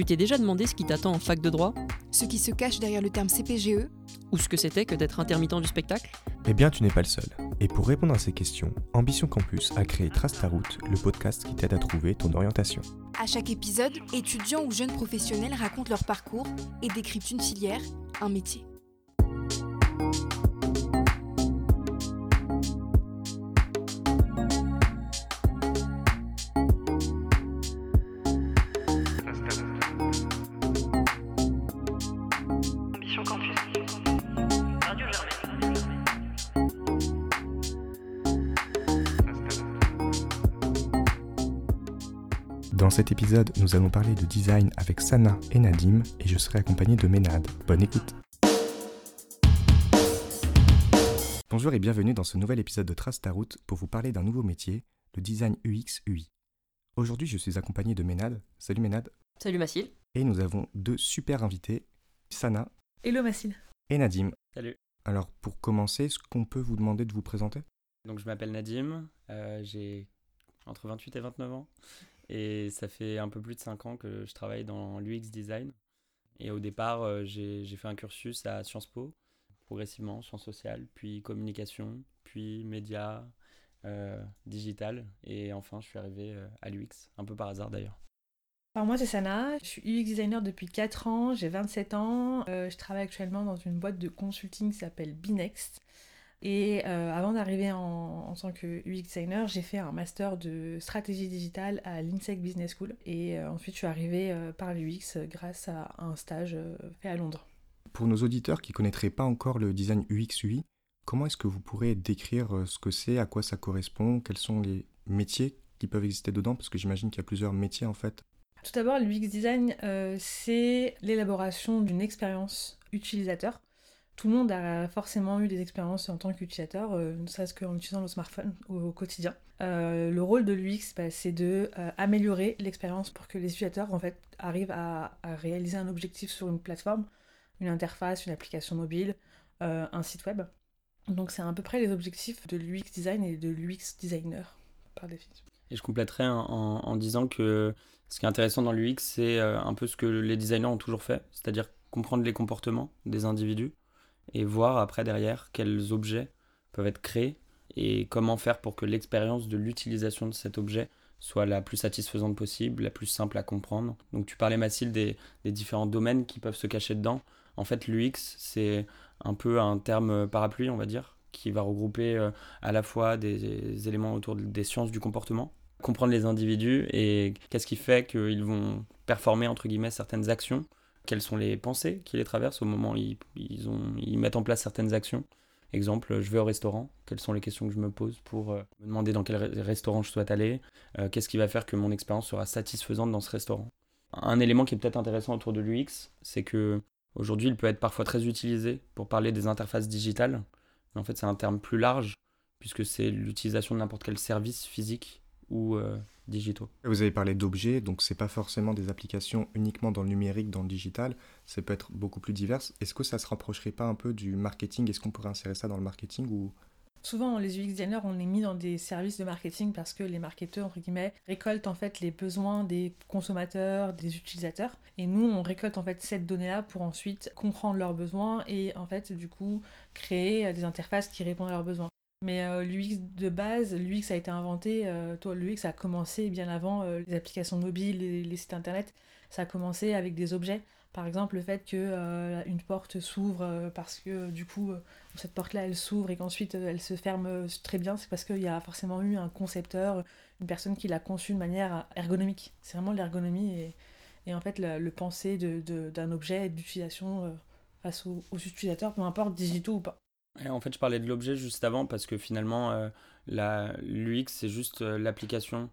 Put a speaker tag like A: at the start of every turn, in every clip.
A: Tu t'es déjà demandé ce qui t'attend en fac de droit?
B: Ce qui se cache derrière le terme CPGE
A: Ou ce que c'était que d'être intermittent du spectacle?
C: Eh bien, tu n'es pas le seul. Et pour répondre à ces questions, Ambition Campus a créé Trace ta route, le podcast qui t'aide à trouver ton orientation.
B: À chaque épisode, étudiants ou jeunes professionnels racontent leur parcours et décryptent une filière, un métier.
C: Cet épisode, nous allons parler de design avec Sana et Nadim, et je serai accompagné de Ménade. Bonne écoute Bonjour et bienvenue dans ce nouvel épisode de Trace ta route pour vous parler d'un nouveau métier, le design UX UI. Aujourd'hui, je suis accompagné de Ménade. Salut Ménade.
A: Salut Mathilde.
C: Et nous avons deux super invités, Sana
D: Hello Mathilde.
C: et Nadim.
E: Salut.
C: Alors, pour commencer, est-ce qu'on peut vous demander de vous présenter?
E: Donc je m'appelle Nadim, euh, j'ai entre 28 et 29 ans et ça fait un peu plus de 5 ans que je travaille dans l'UX design. Et au départ, euh, j'ai fait un cursus à Sciences Po, progressivement, sciences sociales, puis communication, puis médias, euh, digital et enfin je suis arrivé euh, à l'UX, un peu par hasard d'ailleurs.
D: Moi c'est Sana, je suis UX designer depuis 4 ans, j'ai 27 ans, je travaille actuellement dans une boîte de consulting qui s'appelle Binext. Et euh, avant d'arriver en, en tant que UX designer, j'ai fait un master de stratégie digitale à l'INSEC Business School. Et euh, ensuite je suis arrivée euh, par l'UX grâce à un stage fait à Londres.
C: Pour nos auditeurs qui connaîtraient pas encore le design UX UI, comment est-ce que vous pourrez décrire ce que c'est, à quoi ça correspond, quels sont les métiers qui peuvent exister dedans? Parce que j'imagine qu'il y a plusieurs métiers en fait.
D: Tout d'abord, l'UX design, c'est l'élaboration d'une expérience utilisateur. Tout le monde a forcément eu des expériences en tant qu'utilisateur, euh, ne serait-ce qu'en utilisant le smartphone au, quotidien. Euh, le rôle de l'UX, bah, c'est de euh, améliorer l'expérience pour que les utilisateurs en fait arrivent à, réaliser un objectif sur une plateforme, une interface, une application mobile, euh, un site web. Donc c'est à peu près les objectifs de l'UX design et de l'UX designer par définition.
E: Et je compléterai en, disant que ce qui est intéressant dans l'UX, c'est un peu ce que les designers ont toujours fait, c'est-à-dire comprendre les comportements des individus et voir après derrière quels objets peuvent être créés et comment faire pour que l'expérience de l'utilisation de cet objet soit la plus satisfaisante possible, la plus simple à comprendre. Donc tu parlais Mathilde des, des différents domaines qui peuvent se cacher dedans. En fait l'UX c'est un peu un terme parapluie on va dire qui va regrouper euh, à la fois des, éléments autour de- des sciences du comportement, comprendre les individus et qu'est-ce qui fait qu'ils vont performer entre guillemets certaines actions, quelles sont les pensées qui les traversent au moment où ils, mettent en place certaines actions. Exemple, je vais au restaurant, quelles sont les questions que je me pose pour euh, me demander dans quel re- restaurant je souhaite aller, euh, qu'est-ce qui va faire que mon expérience sera satisfaisante dans ce restaurant? Un élément qui est peut-être intéressant autour de l'UX, c'est que aujourd'hui il peut être parfois très utilisé pour parler des interfaces digitales, mais en fait c'est un terme plus large puisque c'est l'utilisation de n'importe quel service physique ou euh, digitaux.
C: Vous avez parlé d'objets, donc c'est pas forcément des applications uniquement dans le numérique, dans le digital, ça peut être beaucoup plus divers. Est-ce que ça se rapprocherait pas un peu du marketing? Est-ce qu'on pourrait insérer ça dans le marketing ou?
D: Souvent, les UX designers, on les mis dans des services de marketing parce que les marketeurs, entre guillemets, récoltent en fait les besoins des consommateurs, des utilisateurs. Et nous, on récolte en fait cette donnée-là pour ensuite comprendre leurs besoins et en fait, du coup, créer des interfaces qui répondent à leurs besoins. Mais euh, l'UX de base, l'UX a été inventé, euh, toi, l'UX a commencé bien avant euh, les applications mobiles, les, les sites internet. Ça a commencé avec des objets. Par exemple, le fait que une porte s'ouvre parce que du coup, cette porte-là, elle s'ouvre et qu'ensuite elle se ferme très bien, c'est parce qu'il y a forcément eu un concepteur, une personne qui l'a conçu de manière ergonomique. C'est vraiment l'ergonomie et, en fait le, penser de- de- d'un objet et d'utilisation face aux, aux utilisateurs, peu importe digitaux ou pas.
E: En fait, je parlais de l'objet juste avant parce que finalement, euh, la- l'UX, c'est juste euh, l'application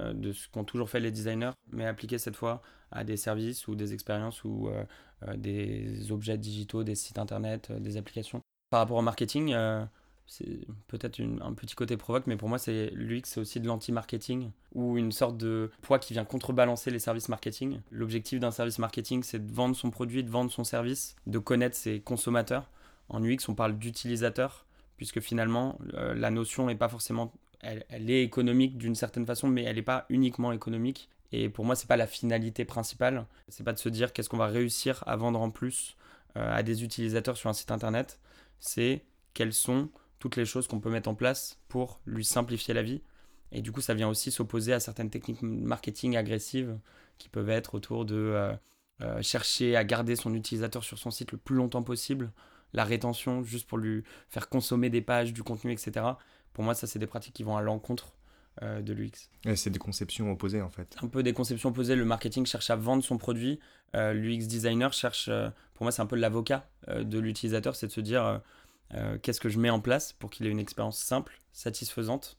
E: euh, de ce qu'ont toujours fait les designers, mais appliqué cette fois à des services ou des expériences ou des objets digitaux, des sites internet, des applications. Par rapport au marketing, c'est peut-être un petit côté provoque, mais pour moi, c'est l'UX, c'est aussi de l'anti-marketing ou une sorte de poids qui vient contrebalancer les services marketing. L'objectif d'un service marketing, c'est de vendre son produit, de vendre son service, de connaître ses consommateurs. En UX, on parle d'utilisateur, puisque finalement, euh, la notion n'est pas forcément. Elle, est économique d'une certaine façon, mais elle n'est pas uniquement économique. Et pour moi, c'est pas la finalité principale. C'est pas de se dire qu'est-ce qu'on va réussir à vendre en plus euh, à des utilisateurs sur un site internet. C'est quelles sont toutes les choses qu'on peut mettre en place pour lui simplifier la vie. Et du coup, ça vient aussi s'opposer à certaines techniques marketing agressives qui peuvent être autour de euh, chercher à garder son utilisateur sur son site le plus longtemps possible, la rétention juste pour lui faire consommer des pages, du contenu, etc. Pour moi, ça, c'est des pratiques qui vont à l'encontre euh, de l'UX.
C: c'est des conceptions opposées en fait.
E: Un peu des conceptions opposées. Le marketing cherche à vendre son produit. L'UX designer cherche, pour moi, c'est un peu l'avocat de l'utilisateur, c'est de se dire qu'est-ce que je mets en place pour qu'il ait une expérience simple, satisfaisante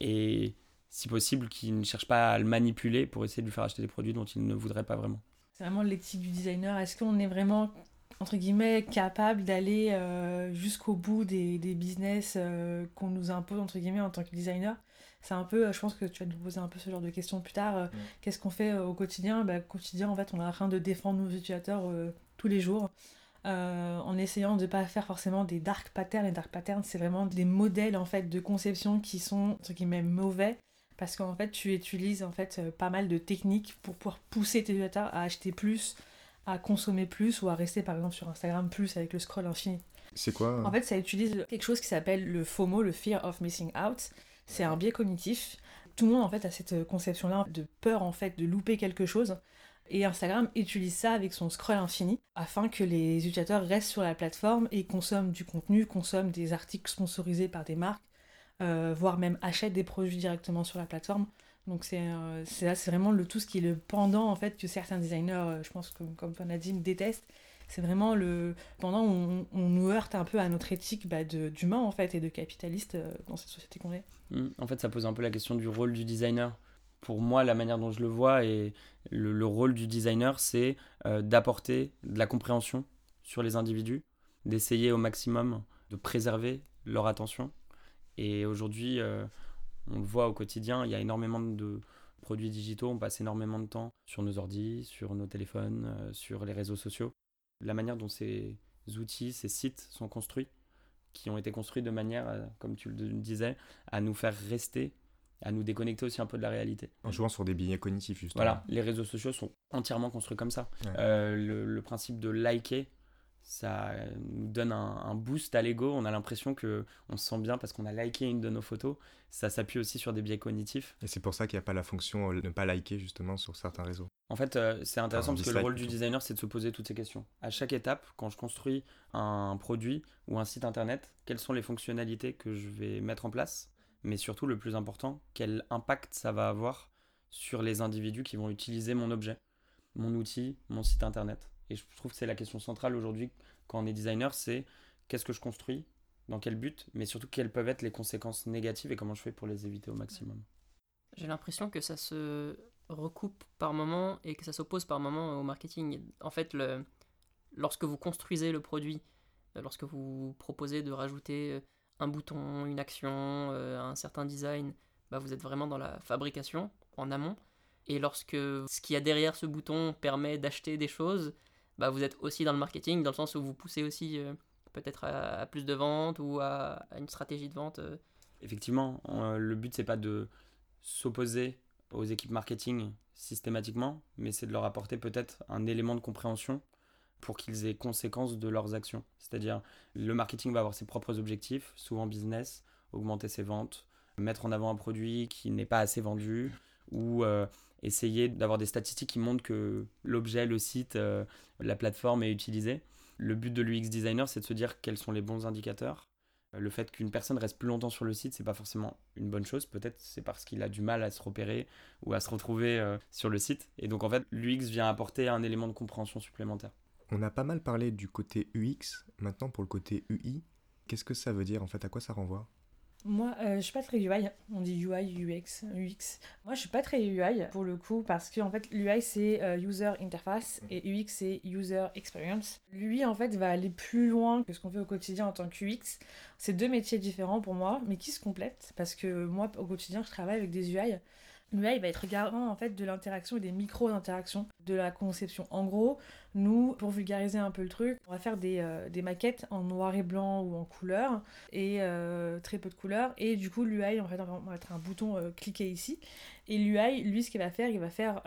E: et si possible qu'il ne cherche pas à le manipuler pour essayer de lui faire acheter des produits dont il ne voudrait pas vraiment.
D: C'est vraiment l'éthique du designer. Est-ce qu'on est vraiment, entre guillemets, capable d'aller euh, jusqu'au bout des, des business euh, qu'on nous impose, entre guillemets, en tant que designer C'est un peu, je pense que tu vas nous poser un peu ce genre de questions plus tard. Euh, qu'est-ce qu'on fait au quotidien? Bah, Au quotidien, en fait, on est en train de défendre nos utilisateurs tous les jours. en essayant de ne pas faire forcément des dark patterns. Les dark patterns, c'est vraiment des modèles en fait de conception qui sont entre guillemets mauvais parce qu'en fait tu utilises en fait euh, pas mal de techniques pour pouvoir pousser tes utilisateurs à acheter plus, à consommer plus ou à rester par exemple sur Instagram plus avec le scroll infini.
C: C'est quoi
D: En fait, ça utilise quelque chose qui s'appelle le FOMO, le Fear of Missing Out. C'est un biais cognitif. Tout le monde en fait a cette conception-là de peur en fait de louper quelque chose. Et Instagram utilise ça avec son scroll infini afin que les utilisateurs restent sur la plateforme et consomment du contenu, consomment des articles sponsorisés par des marques, euh, voire même achètent des produits directement sur la plateforme. Donc c'est euh, vraiment le tout ce qui est le pendant en fait que certains designers, euh, je pense comme, comme Nadine, détestent. C'est vraiment le pendant où on, nous heurte un peu à notre éthique bah, d'humain en fait et de capitaliste dans cette société qu'on est.
E: Mmh. En fait, ça pose un peu la question du rôle du designer. Pour moi, la manière dont je le vois et le, le rôle du designer, c'est d'apporter de la compréhension sur les individus, d'essayer au maximum de préserver leur attention et aujourd'hui, euh, on le voit au quotidien, il y a énormément de produits digitaux, on passe énormément de temps sur nos ordis, sur nos téléphones, euh, sur les réseaux sociaux. La manière dont ces outils, ces sites sont construits, qui ont été construits de manière, euh, comme tu le disais, à nous faire rester à nous déconnecter aussi un peu de la réalité.
C: En jouant sur des billets cognitifs, justement.
E: Voilà, les réseaux sociaux sont entièrement construits comme ça. le, principe de liker ça nous donne un, boost à l'ego. On a l'impression que on se sent bien parce qu'on a liké une de nos photos. Ça s'appuie aussi sur des biais cognitifs.
C: Et c'est pour ça qu'il n'y a pas la fonction de euh, ne pas liker justement sur certains réseaux.
E: En fait, euh, c'est intéressant parce que le rôle du designer, c'est de se poser toutes ces questions. À chaque étape, quand je construis un produit ou un site internet, quelles sont les fonctionnalités que je vais mettre en place? Mais surtout, le plus important, quel impact ça va avoir sur les individus qui vont utiliser mon objet, mon outil, mon site internet? Et je trouve que c'est la question centrale aujourd'hui quand on est designer, c'est qu'est-ce que je construis, dans quel but, mais surtout quelles peuvent être les conséquences négatives et comment je fais pour les éviter au maximum.
A: J'ai l'impression que ça se recoupe par moment et que ça s'oppose par moment au marketing. En fait, le, lorsque vous construisez le produit, euh, lorsque vous proposez de rajouter euh, un bouton, une action, euh, un certain design, bah vous êtes vraiment dans la fabrication en amont. Et lorsque ce qu'il y a derrière ce bouton permet d'acheter des choses, bah, vous êtes aussi dans le marketing, dans le sens où vous poussez aussi euh, peut-être à, plus de ventes ou à, une stratégie de vente. Euh.
E: Effectivement, le but c'est pas de s'opposer aux équipes marketing systématiquement, mais c'est de leur apporter peut-être un élément de compréhension pour qu'ils aient conséquence de leurs actions. C'est-à-dire, le marketing va avoir ses propres objectifs, souvent business, augmenter ses ventes, mettre en avant un produit qui n'est pas assez vendu, ou euh, essayer d'avoir des statistiques qui montrent que l'objet, le site, euh, la plateforme est utilisé. Le but de l'UX designer, c'est de se dire quels sont les bons indicateurs. Euh, le fait qu'une personne reste plus longtemps sur le site, c'est pas forcément une bonne chose. Peut-être c'est parce qu'il a du mal à se repérer ou à se retrouver euh, sur le site. Et donc en fait, l'UX vient apporter un élément de compréhension supplémentaire.
C: On a pas mal parlé du côté UX. Maintenant, pour le côté UI, qu'est-ce que ça veut dire? En fait À quoi ça renvoie?
D: Moi, euh, je suis pas très UI. On dit UI, UX, UX. Moi, je suis pas très UI pour le coup parce que en fait, l'UI c'est euh, User Interface et UX c'est User Experience. L'UI en fait va aller plus loin que ce qu'on fait au quotidien en tant que UX. C'est deux métiers différents pour moi, mais qui se complètent parce que moi, au quotidien, je travaille avec des UI. L'UI va être garant en fait de l'interaction et des micro-interactions de la conception. En gros, nous, pour vulgariser un peu le truc, on va faire des, euh, maquettes en noir et blanc ou en couleur et euh, très peu de couleurs. Et du coup, l'UI, en fait, on va mettre un bouton euh, cliquer ici. Et l'UI, lui, ce qu'il va faire, il va faire,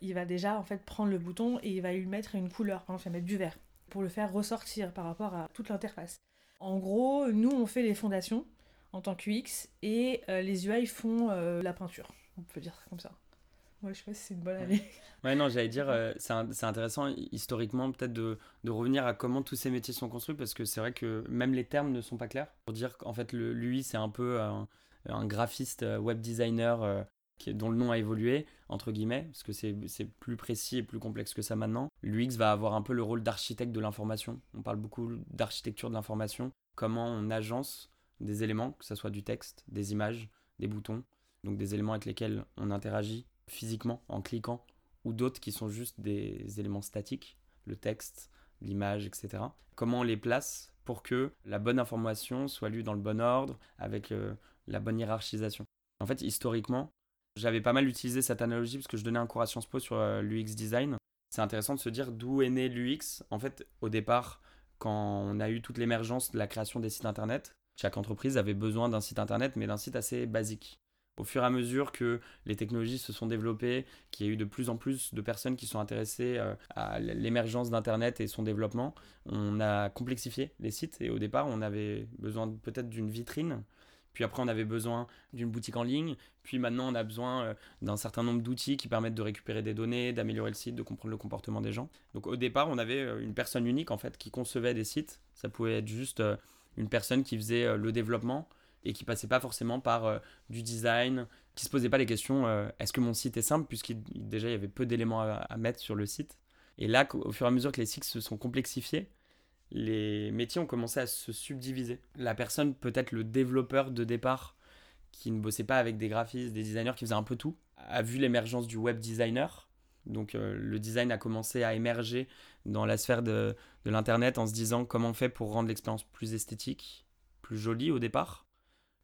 D: il va déjà en fait prendre le bouton et il va lui mettre une couleur. Par exemple, il va mettre du vert pour le faire ressortir par rapport à toute l'interface. En gros, nous, on fait les fondations en tant qu'UX et les UI font la peinture on peut dire ça comme ça. Ouais, je sais pas si c'est une bonne année.
E: Ouais, non, j'allais dire, euh, c'est intéressant historiquement peut-être de, de, revenir à comment tous ces métiers sont construits parce que c'est vrai que même les termes ne sont pas clairs. Pour dire qu'en fait, le, lui, c'est un peu un, un, graphiste euh, web designer euh, qui, dont le nom a évolué, entre guillemets, parce que c'est plus précis et plus complexe que ça maintenant. L'UX va avoir un peu le rôle d'architecte de l'information. On parle beaucoup d'architecture de l'information, comment on agence des éléments, que ce soit du texte, des images, des boutons donc des éléments avec lesquels on interagit physiquement en cliquant, ou d'autres qui sont juste des éléments statiques, le texte, l'image, etc. Comment on les place pour que la bonne information soit lue dans le bon ordre, avec euh, la bonne hiérarchisation? En fait, historiquement, j'avais pas mal utilisé cette analogie parce que je donnais un cours à Sciences Po sur euh, l'UX design. C'est intéressant de se dire d'où est né l'UX. En fait, au départ, quand on a eu toute l'émergence de la création des sites internet, chaque entreprise avait besoin d'un site internet, mais d'un site assez basique au fur et à mesure que les technologies se sont développées, qu'il y a eu de plus en plus de personnes qui sont intéressées euh, à l'émergence d'Internet et son développement, on a complexifié les sites. Et au départ, on avait besoin peut-être d'une vitrine. Puis après, on avait besoin d'une boutique en ligne. Puis maintenant, on a besoin euh, d'un certain nombre d'outils qui permettent de récupérer des données, d'améliorer le site, de comprendre le comportement des gens. Donc au départ, on avait euh, une personne unique en fait qui concevait des sites. Ça pouvait être juste une personne qui faisait le développement et qui passait pas forcément par euh, du design, qui se posait pas les questions euh, est-ce que mon site est simple puisqu'il déjà il y avait peu d'éléments à, mettre sur le site. Et là, au fur et à mesure que les sites se sont complexifiés, les métiers ont commencé à se subdiviser. La personne, peut-être le développeur de départ, qui ne bossait pas avec des graphistes, des designers, qui faisait un peu tout, a vu l'émergence du web designer. Donc euh, le design a commencé à émerger dans la sphère de l'Internet en se disant comment on fait pour rendre l'expérience plus esthétique, plus jolie au départ.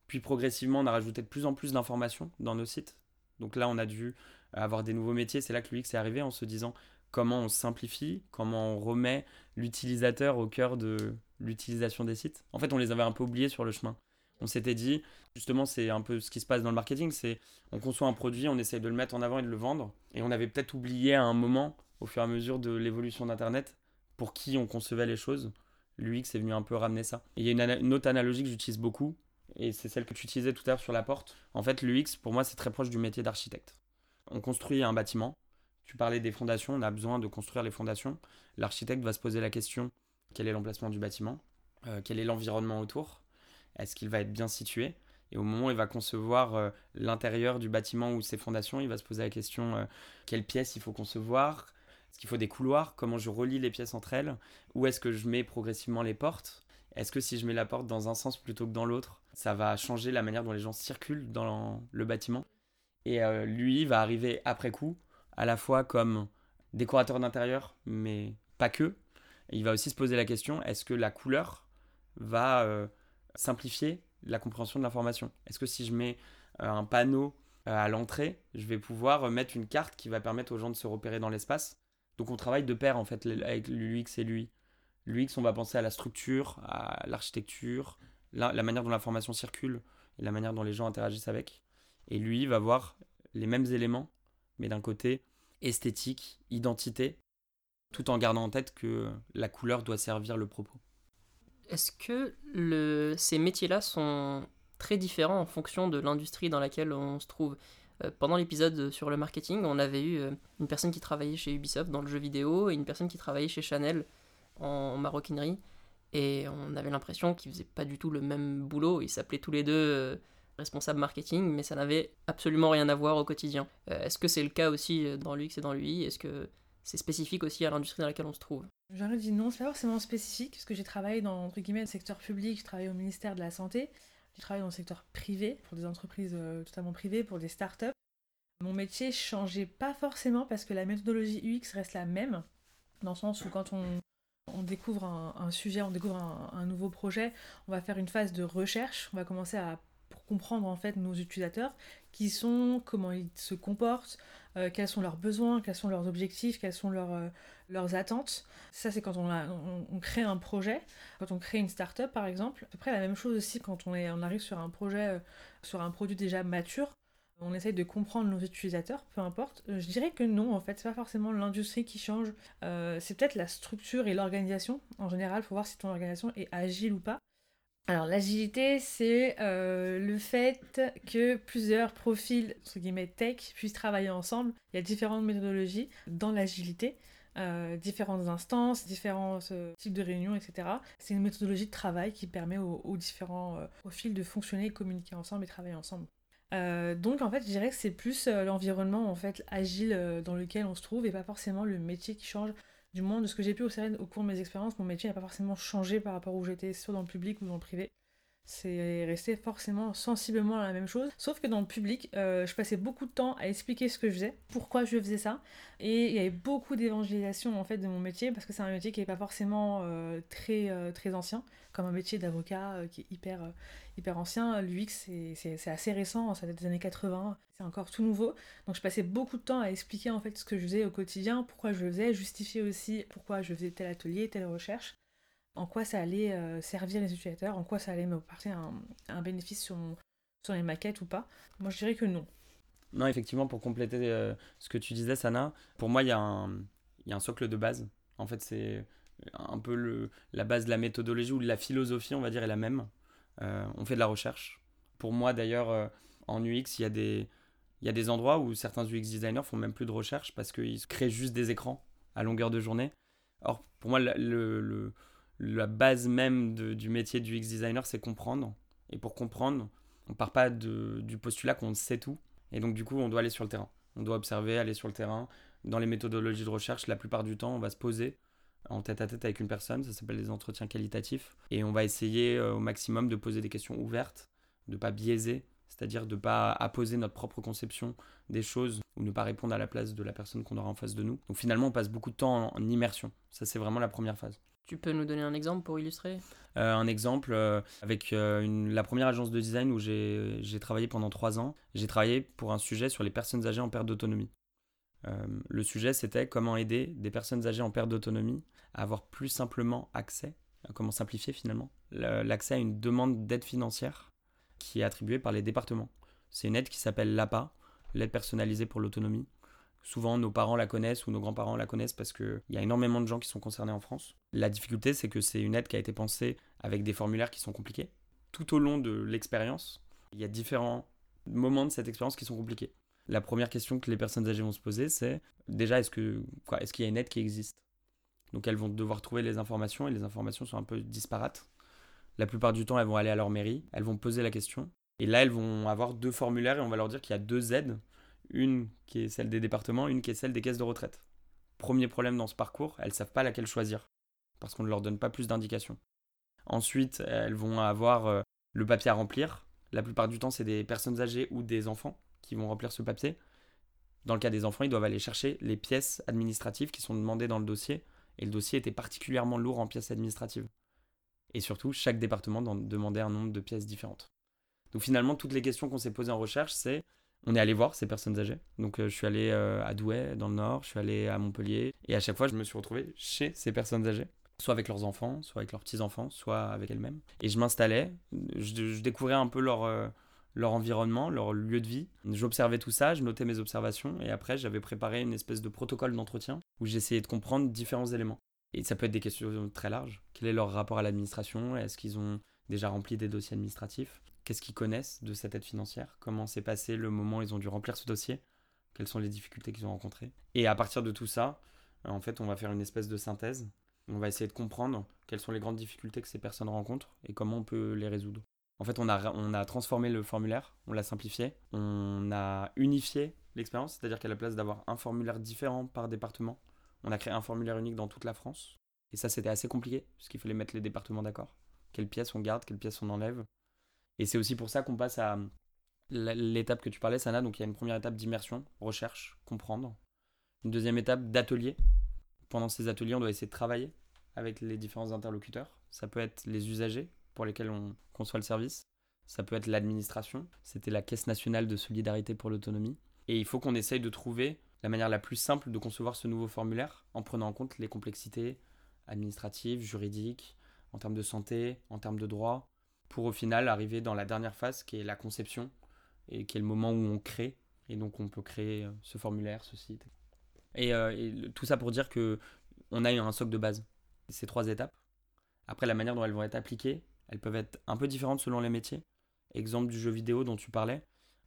E: Puis progressivement, on a rajouté de plus en plus d'informations dans nos sites. Donc là, on a dû avoir des nouveaux métiers. C'est là que l'UX est arrivé en se disant comment on simplifie, comment on remet l'utilisateur au cœur de l'utilisation des sites. En fait, on les avait un peu oubliés sur le chemin. On s'était dit, justement, c'est un peu ce qui se passe dans le marketing, c'est on conçoit un produit, on essaye de le mettre en avant et de le vendre, et on avait peut-être oublié à un moment, au fur et à mesure de l'évolution d'Internet, pour qui on concevait les choses. L'UX est venu un peu ramener ça. Et il y a une, une autre analogie que j'utilise beaucoup, et c'est celle que tu utilisais tout à l'heure sur la porte. En fait, l'UX, pour moi, c'est très proche du métier d'architecte. On construit un bâtiment. Tu parlais des fondations, on a besoin de construire les fondations. L'architecte va se poser la question quel est l'emplacement du bâtiment? Euh, Quel est l'environnement autour? Est-ce qu'il va être bien situé? Et au moment où il va concevoir euh, l'intérieur du bâtiment ou ses fondations, il va se poser la question euh, quelle pièce il faut concevoir? Est-ce qu'il faut des couloirs? Comment je relie les pièces entre elles? Où est-ce que je mets progressivement les portes? Est-ce que si je mets la porte dans un sens plutôt que dans l'autre, ça va changer la manière dont les gens circulent dans le bâtiment? Et euh, lui va arriver après coup, à la fois comme décorateur d'intérieur, mais pas que. il va aussi se poser la question est-ce que la couleur va euh, simplifier la compréhension de l'information? Est-ce que si je mets euh, un panneau à l'entrée, je vais pouvoir mettre une carte qui va permettre aux gens de se repérer dans l'espace? Donc on travaille de pair en fait avec l'UX et lui. L'UX, on va penser à la structure, à l'architecture, la, manière dont l'information circule et la manière dont les gens interagissent avec. Et lui va voir les mêmes éléments, mais d'un côté esthétique, identité, tout en gardant en tête que la couleur doit servir le propos.
A: Est-ce que ces métiers-là sont très différents en fonction de l'industrie dans laquelle on se trouve? Euh, pendant l'épisode sur le marketing, on avait eu euh, une personne qui travaillait chez Ubisoft dans le jeu vidéo et une personne qui travaillait chez Chanel en maroquinerie. Et on avait l'impression qu'ils faisaient pas du tout le même boulot. Ils s'appelaient tous les deux euh, responsables marketing, mais ça n'avait absolument rien à voir au quotidien. Euh, est-ce que c'est le cas aussi euh, dans l'UX et dans l'UI Est-ce que c'est spécifique aussi à l'industrie dans laquelle on se trouve?
D: J'aurais dit non, c'est pas forcément spécifique, parce que j'ai travaillé dans entre guillemets, le secteur public, j'ai travaillé au ministère de la Santé, j'ai travaillé dans le secteur privé, pour des entreprises totalement privées, pour des startups. Mon métier changeait pas forcément parce que la méthodologie UX reste la même, dans le sens où quand on on découvre un, sujet, on découvre un, nouveau projet, on va faire une phase de recherche, on va commencer à comprendre en fait nos utilisateurs, qui sont, comment ils se comportent, euh, quels sont leurs besoins, quels sont leurs objectifs, quelles sont leurs, euh, attentes. Ça, c'est quand on, crée un projet, quand on crée une start-up par exemple. À la même chose aussi quand on arrive sur un projet, euh, sur un produit déjà mature. On essaye de comprendre nos utilisateurs, peu importe. Euh, Je dirais que non, en fait, c'est pas forcément l'industrie qui change. Euh, c'est peut-être la structure et l'organisation. En général, il faut voir si ton organisation est agile ou pas. Alors l'agilité, c'est euh, le fait que plusieurs profils, entre guillemets, tech, puissent travailler ensemble. Il y a différentes méthodologies dans l'agilité, différentes instances, différents types de réunions, etc. C'est une méthodologie de travail qui permet aux, aux différents profils de fonctionner, communiquer ensemble et travailler ensemble. Euh, donc en fait, je dirais que c'est plus euh, l'environnement en fait agile euh, dans lequel on se trouve et pas forcément le métier qui change. Du moins, de ce que j'ai pu observer au cours de mes expériences, mon métier n'a pas forcément changé par rapport où j'étais, soit dans le public ou dans le privé. C'est resté forcément sensiblement la même chose. Sauf que dans le public, euh, je passais beaucoup de temps à expliquer ce que je faisais, pourquoi je faisais ça. Et il y avait beaucoup d'évangélisation en fait de mon métier parce que c'est un métier qui n'est pas forcément euh, très, euh, très ancien, comme un métier d'avocat qui est hyper, hyper ancien. L'UX, c'est- assez récent, ça date des années 80, c'est encore tout nouveau. Donc je passais beaucoup de temps à expliquer en fait ce que je faisais au quotidien, pourquoi je le faisais, justifier aussi pourquoi je faisais tel atelier, telle recherche en quoi ça allait euh, servir les utilisateurs, en quoi ça allait me porter un, un bénéfice sur, sur les maquettes ou pas. Moi, je dirais que non.
E: Non, effectivement, pour compléter euh, ce que tu disais, Sana, pour moi, il y, a un- socle de base. En fait, c'est un peu la base de la méthodologie ou de la philosophie, on va dire, est la même. Euh, on fait de la recherche. Pour moi, d'ailleurs, en UX, il y, a des, endroits où certains UX designers font même plus de recherche parce qu'ils créent juste des écrans à longueur de journée. Or, pour moi, le- la base même du métier du UX designer, c'est comprendre. Et pour comprendre, on part pas du postulat qu'on sait tout. Et donc, du coup, on doit aller sur le terrain. On doit observer, aller sur le terrain. Dans les méthodologies de recherche, la plupart du temps, on va se poser en tête à tête avec une personne. Ça s'appelle des entretiens qualitatifs. Et on va essayer euh, au maximum de poser des questions ouvertes, de ne pas biaiser, c'est-à-dire de ne pas apposer notre propre conception des choses ou ne pas répondre à la place de la personne qu'on aura en face de nous. Donc, finalement, on passe beaucoup de temps en immersion. Ça, c'est vraiment la première phase.
A: Tu peux nous donner un exemple pour illustrer
E: Euh, un exemple, euh, avec euh, la première agence de design où j'ai travaillé pendant trois ans, j'ai travaillé pour un sujet sur les personnes âgées en perte d'autonomie. Le sujet, c'était comment aider des personnes âgées en perte d'autonomie à avoir plus simplement accès, comment simplifier finalement, le- l'accès à une demande d'aide financière qui est attribuée par les départements. C'est une aide qui s'appelle l'APA, l'aide personnalisée pour l'autonomie. Souvent, nos parents la connaissent ou nos grands-parents la connaissent parce qu'il y a énormément de gens qui sont concernés en France. La difficulté, c'est que c'est une aide qui a été pensée avec des formulaires qui sont compliqués. Tout au long de l'expérience, il y a différents moments de cette expérience qui sont compliqués. La première question que les personnes âgées vont se poser, c'est déjà, est-ce que quoi, est-ce qu'il y a une aide qui existe? Donc elles vont devoir trouver les informations et les informations sont un peu disparates. La plupart du temps, elles vont aller à leur mairie, elles vont poser la question. Et là, elles vont avoir deux formulaires et on va leur dire qu'il y a deux aides. Une qui est celle des départements, une qui est celle des caisses de retraite. Premier problème dans ce parcours, elles ne savent pas laquelle choisir parce qu'on ne leur donne pas plus d'indications. Ensuite, elles vont avoir euh, le papier à remplir. La plupart du temps, c'est des personnes âgées ou des enfants qui vont remplir ce papier. Dans le cas des enfants, ils doivent aller chercher les pièces administratives qui sont demandées dans le dossier. Et le dossier était particulièrement lourd en pièces administratives. Et surtout, chaque département demandait un nombre de pièces différentes. Donc finalement, toutes les questions qu'on s'est posées en recherche, c'est on est allé voir ces personnes âgées. Donc euh, je suis allé euh, à Douai, dans le Nord, je suis allé à Montpellier. Et à chaque fois, je me suis retrouvé chez ces personnes âgées. Soit avec leurs enfants, soit avec leurs petits-enfants, soit avec elles-mêmes. Et je m'installais, je, découvrais un peu leur, euh, leur environnement, leur lieu de vie. J'observais tout ça, je notais mes observations. Et après, j'avais préparé une espèce de protocole d'entretien où j'essayais de comprendre différents éléments. Et ça peut être des questions très larges. Quel est leur rapport à l'administration? Est-ce qu'ils ont déjà rempli des dossiers administratifs? Qu'est-ce qu'ils connaissent de cette aide financière Comment s'est passé le moment où ils ont dû remplir ce dossier Quelles sont les difficultés qu'ils ont rencontrées Et à partir de tout ça, en fait, on va faire une espèce de synthèse. On va essayer de comprendre quelles sont les grandes difficultés que ces personnes rencontrent et comment on peut les résoudre. En fait, on a, transformé le formulaire, on l'a simplifié, on a unifié l'expérience, c'est-à-dire qu'à la place d'avoir un formulaire différent par département, on a créé un formulaire unique dans toute la France. Et ça, c'était assez compliqué, puisqu'il fallait mettre les départements d'accord. Quelles pièces on garde, quelles pièces on enlève. Et c'est aussi pour ça qu'on passe à l'étape que tu parlais, Sana. Donc il y a une première étape d'immersion, recherche, comprendre. Une deuxième étape d'atelier. Pendant ces ateliers, on doit essayer de travailler avec les différents interlocuteurs. Ça peut être les usagers pour lesquels on conçoit le service. ça peut être l'administration. C'était la Caisse nationale de solidarité pour l'autonomie. Et il faut qu'on essaye de trouver la manière la plus simple de concevoir ce nouveau formulaire en prenant en compte les complexités administratives, juridiques, en termes de santé, en termes de droit, pour au final arriver dans la dernière phase qui est la conception et qui est le moment où on crée. Et donc on peut créer euh, ce formulaire, ce site. Et, euh, tout ça pour dire que on a un socle de base. Ces trois étapes. Après, la manière dont elles vont être appliquées, elles peuvent être un peu différentes selon les métiers. Exemple du jeu vidéo dont tu parlais.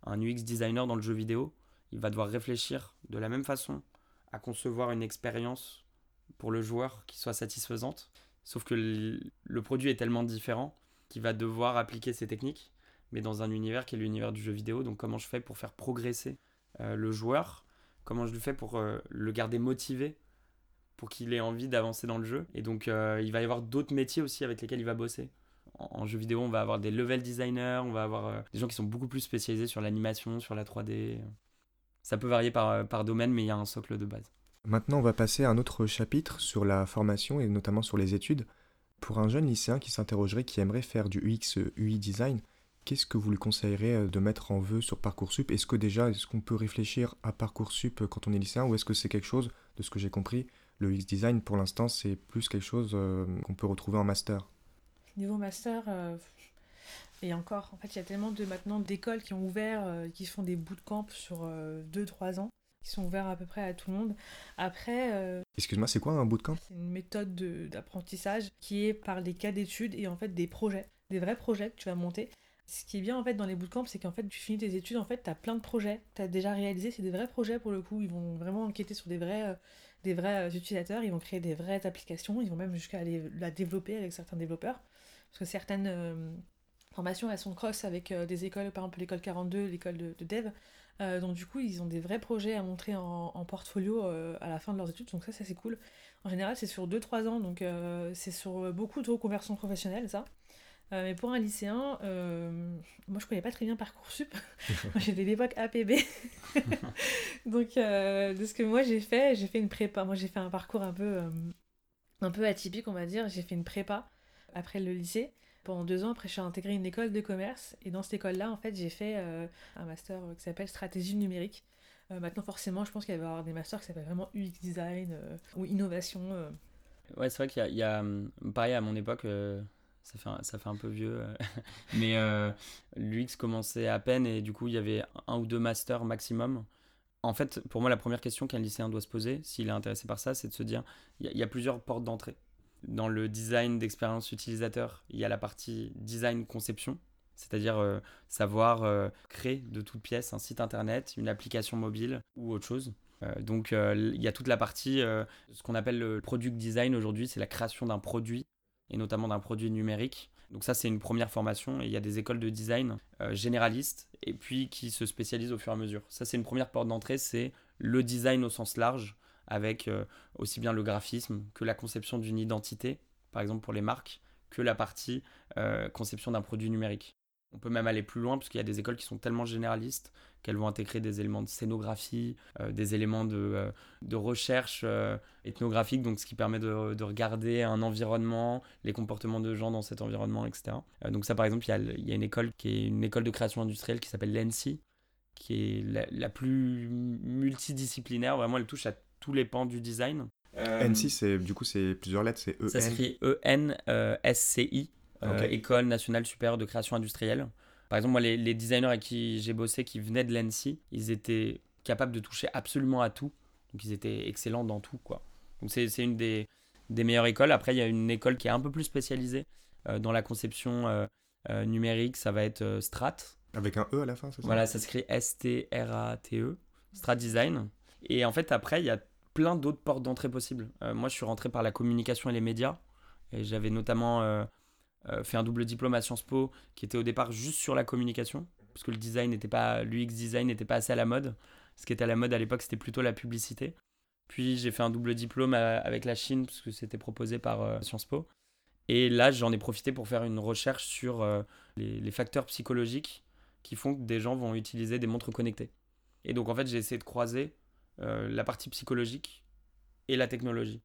E: Un UX designer dans le jeu vidéo, il va devoir réfléchir de la même façon à concevoir une expérience pour le joueur qui soit satisfaisante. Sauf que le produit est tellement différent qu'il va devoir appliquer ces techniques, mais dans un univers qui est l'univers du jeu vidéo. Donc comment je fais pour faire progresser euh, le joueur? Comment je le fais pour euh, le garder motivé pour qu'il ait envie d'avancer dans le jeu? Et donc, euh, il va y avoir d'autres métiers aussi avec lesquels il va bosser. En, jeu vidéo, on va avoir des level designers, on va avoir des gens qui sont beaucoup plus spécialisés sur l'animation, sur la 3D. Ça peut varier par, par domaine, mais il y a un socle de base.
C: Maintenant, on va passer à un autre chapitre sur la formation et notamment sur les études. Pour un jeune lycéen qui s'interrogerait, qui aimerait faire du UX, UI design, qu'est-ce que vous lui conseillerez euh, de mettre en vœu sur Parcoursup? Est-ce que déjà, est-ce qu'on peut réfléchir à Parcoursup quand on est lycéen ou est-ce que c'est quelque chose, de ce que j'ai compris, le UX design pour l'instant c'est plus quelque chose euh, qu'on peut retrouver en master?
D: Niveau master, euh, et encore, en fait, il y a tellement de maintenant d'écoles qui ont ouvert, euh, qui font des bootcamps sur 2-3 ans, qui sont ouverts à peu près à tout le monde. Après, euh,
C: Excuse-moi, c'est quoi un bootcamp?
D: c'est une méthode de- d'apprentissage qui est par des cas d'études et en fait des projets, des vrais projets que tu vas monter. Ce qui est bien en fait dans les bootcamps, c'est qu'en fait tu finis tes études, en fait tu as plein de projets, tu as déjà réalisé, c'est des vrais projets pour le coup, ils vont vraiment enquêter sur des vrais, euh, des vrais euh, utilisateurs, ils vont créer des vraies applications, ils vont même jusqu'à aller la développer avec certains développeurs. Parce que certaines euh, formations elles sont cross avec des écoles, par exemple l'école 42, l'école de, de dev. Euh, donc du coup ils ont des vrais projets à montrer en, en portfolio euh, à la fin de leurs études, donc ça, ça c'est cool. En général, c'est sur 2-3 ans, donc euh, c'est sur beaucoup de reconversion professionnelle, ça. Mais pour un lycéen, moi je connais pas très bien Parcoursup. J'étais l'époque APB. donc de ce que moi j'ai fait, j'ai fait une prépa. Moi j'ai fait un parcours un peu, un peu atypique, on va dire. J'ai fait une prépa après le lycée. Pendant deux ans, après, suis intégré une école de commerce. Et dans cette école-là, en fait, j'ai fait euh, un master euh, qui s'appelle stratégie numérique. Euh, maintenant, forcément, je pense qu'il va y avoir des masters qui s'appellent vraiment UX design ou innovation.
E: Ouais, c'est vrai qu'il y a, hum, pareil à mon époque, ça, fait un, peu vieux, mais l'UX commençait à peine et du coup il y avait un ou deux masters maximum. En fait, pour moi, la première question qu'un lycéen doit se poser, s'il est intéressé par ça, c'est de se dire, il y a plusieurs portes d'entrée. Dans le design d'expérience utilisateur, il y a la partie design conception, c'est-à-dire euh, savoir euh, créer de toutes pièces un site internet, une application mobile ou autre chose. Euh, donc il y a toute la partie, ce qu'on appelle le product design aujourd'hui, c'est la création d'un produit et notamment d'un produit numérique. Donc ça c'est une première formation et il y a des écoles de design généralistes et puis qui se spécialisent au fur et à mesure. Ça c'est une première porte d'entrée, c'est le design au sens large avec euh, aussi bien le graphisme que la conception d'une identité, par exemple pour les marques, que la partie euh, conception d'un produit numérique. On peut même aller plus loin parce qu'il y a des écoles qui sont tellement généralistes qu'elles vont intégrer des éléments de scénographie, euh, des éléments de, recherche ethnographique, donc ce qui permet de, de regarder un environnement, les comportements de gens dans cet environnement, etc. Donc ça, par exemple, il y, a, le- il y a une école qui est une école de création industrielle qui s'appelle l'ENSI, qui est la, la plus multidisciplinaire. Vraiment, elle touche à tous les pans du design. Euh,
C: N6, c'est du coup c'est plusieurs lettres, c'est E
E: ça
C: EN.
E: s'écrit E E-N-S-C-I, euh,
C: Ok.
E: École nationale supérieure de création industrielle. Par exemple, moi, les, les designers avec qui j'ai bossé, qui venaient de l'ENSI, ils étaient capables de toucher absolument à tout. Donc, ils étaient excellents dans tout, quoi. Donc, c'est c'est une des, des meilleures écoles. Après, il y a une école qui est un peu plus spécialisée euh, dans la conception euh, euh, numérique. Ça va être euh, Strat.
C: Avec un E à la fin, c'est ça?
E: Voilà, ça s'écrit S-T-R-A-T-E, Strat Design. Et en fait, après, il y a plein d'autres portes d'entrée possibles. Euh, moi, je suis rentré par la communication et les médias. Et j'avais notamment euh, euh, fait un double diplôme à Sciences Po qui était au départ juste sur la communication. Parce que le design n'était pas, l'UX design n'était pas assez à la mode. Ce qui était à la mode à l'époque, c'était plutôt la publicité. Puis j'ai fait un double diplôme avec la Chine, parce que c'était proposé par Sciences Po. Et là, j'en ai profité pour faire une recherche sur les facteurs psychologiques qui font que des gens vont utiliser des montres connectées. Et donc, en fait, j'ai essayé de croiser euh, la partie psychologique et la technologie.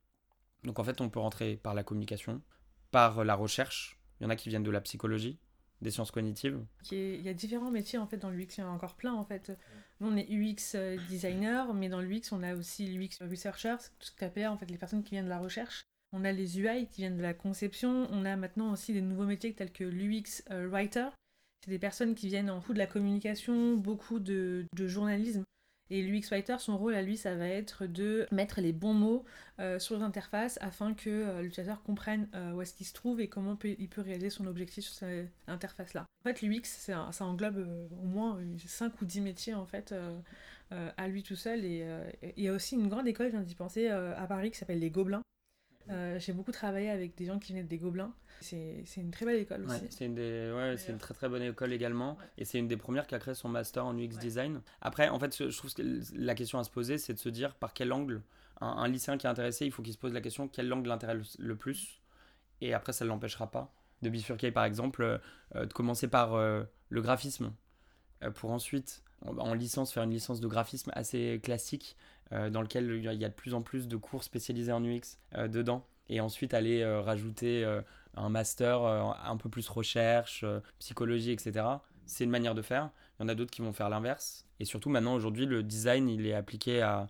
E: Donc, en fait, on peut rentrer par la communication, par la recherche. Il y en a qui viennent de la psychologie, des sciences cognitives.
D: Il y a différents métiers en fait dans l'UX, il y en a encore plein en fait. Nous on est UX euh, designer, mais dans l'UX on a aussi l'UX researcher, c'est tout ce que tu en fait les personnes qui viennent de la recherche. On a les UI qui viennent de la conception, on a maintenant aussi des nouveaux métiers tels que l'UX euh, writer. C'est des personnes qui viennent en beaucoup de la communication, beaucoup de, de journalisme. Et l'UX writer, son rôle à lui, ça va être de mettre les bons mots euh, sur les interfaces afin que euh, l'utilisateur comprenne euh, où est-ce qu'il se trouve et comment il peut réaliser son objectif sur cette interface-là. En fait, l'UX, ça englobe au moins 5 ou 10 métiers en fait à lui tout seul. Et il y a aussi une grande école, je viens d'y penser, à Paris qui s'appelle les Gobelins. Euh, J'ai beaucoup travaillé avec des gens qui venaient des Gobelins. C'est une très belle école
E: Ouais,
D: aussi.
E: c'est une, des, ouais, c'est une très très bonne école également.
D: Ouais.
E: Et c'est une des premières qui a créé son master en UX design. Après, en fait, je trouve que la question à se poser, c'est de se dire par quel angle un, un lycéen qui est intéressé, il faut qu'il se pose la question quel angle l'intéresse le, plus? Et après, ça ne l'empêchera pas de bifurquer, par exemple, euh, euh, de commencer par euh, le graphisme euh, pour ensuite, en, en licence, faire une licence de graphisme assez classique euh, dans lequel il y a- de plus en plus de cours spécialisés en UX euh, dedans. Et ensuite aller euh, rajouter euh, un master euh, un peu plus recherche, euh, psychologie, etc. C'est une manière de faire. Il y en a d'autres qui vont faire l'inverse. Et surtout, maintenant, aujourd'hui, le design, il est appliqué à,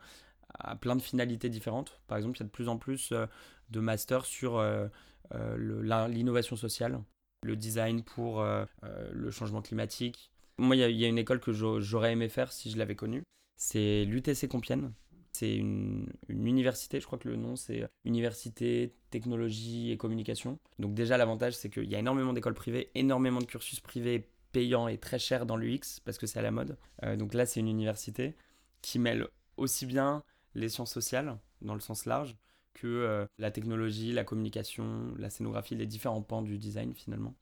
E: à plein de finalités différentes. Par exemple, il y a de plus en plus euh, de masters sur euh, euh, l'innovation sociale, le design pour euh, euh, le changement climatique. Moi, il y, y a une école que j'au- j'aurais aimé faire si je l'avais connue. C'est l'UTC Compiègne. C'est une, université, je crois que le nom c'est Université Technologie et Communication. Donc déjà l'avantage c'est qu'il y a énormément d'écoles privées, énormément de cursus privés payants et très chers dans l'UX parce que c'est à la mode. Euh, donc là c'est une université qui mêle aussi bien les sciences sociales dans le sens large que euh, la technologie, la communication, la scénographie, les différents pans du design finalement.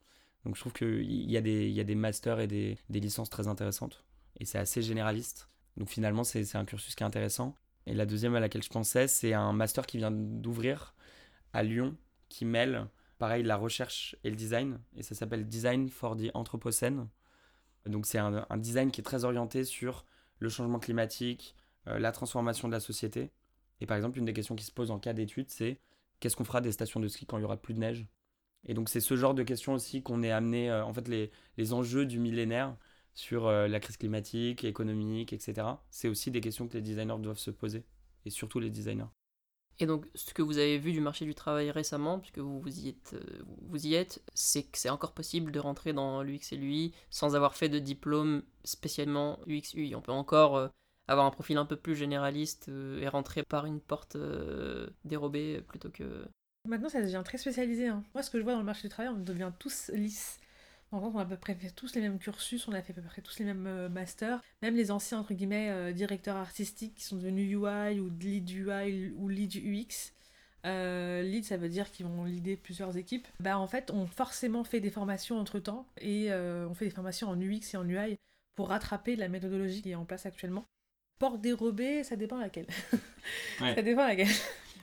E: Donc je trouve qu'il y, a des- y a des masters et des, des licences très intéressantes et c'est assez généraliste. Donc finalement c'est un cursus qui est intéressant. Et la deuxième à laquelle je pensais, c'est un master qui vient d'ouvrir à Lyon, qui mêle, pareil, la recherche et le design. Et ça s'appelle Design for the Anthropocène. Donc c'est un, design qui est très orienté sur le changement climatique, euh, la transformation de la société. Et par exemple, une des questions qui se pose en cas d'étude, c'est qu'est-ce qu'on fera des stations de ski quand il y aura plus de neige? Et donc c'est ce genre de questions aussi qu'on est amené, euh, en fait, les enjeux du millénaire sur euh, la crise climatique, économique, etc. C'est aussi des questions que les designers doivent se poser, et surtout les designers.
A: Et donc, ce que vous avez vu du marché du travail récemment, puisque vous, vous y êtes, euh, vous y êtes c'est que c'est encore possible de rentrer dans l'UX et l'UI sans avoir fait de diplôme spécialement UX-UI. On peut encore euh, avoir un profil un peu plus généraliste et rentrer par une porte dérobée plutôt que...
D: Maintenant, ça devient très spécialisé. hein. Moi, ce que je vois dans le marché du travail, on devient tous lisses. En fait, on a à peu près fait tous les mêmes cursus, on a fait à peu près tous les mêmes euh, masters. Même les anciens, entre guillemets, euh, directeurs artistiques qui sont devenus UI ou lead UI ou lead UX. Euh, lead, ça veut dire qu'ils vont leader plusieurs équipes. Bah, en fait, on forcément fait des formations entre temps et euh, on fait des formations en UX et en UI pour rattraper la méthodologie qui est en place actuellement. Porte dérobée, ça dépend laquelle.
E: Ouais.
D: ça dépend laquelle.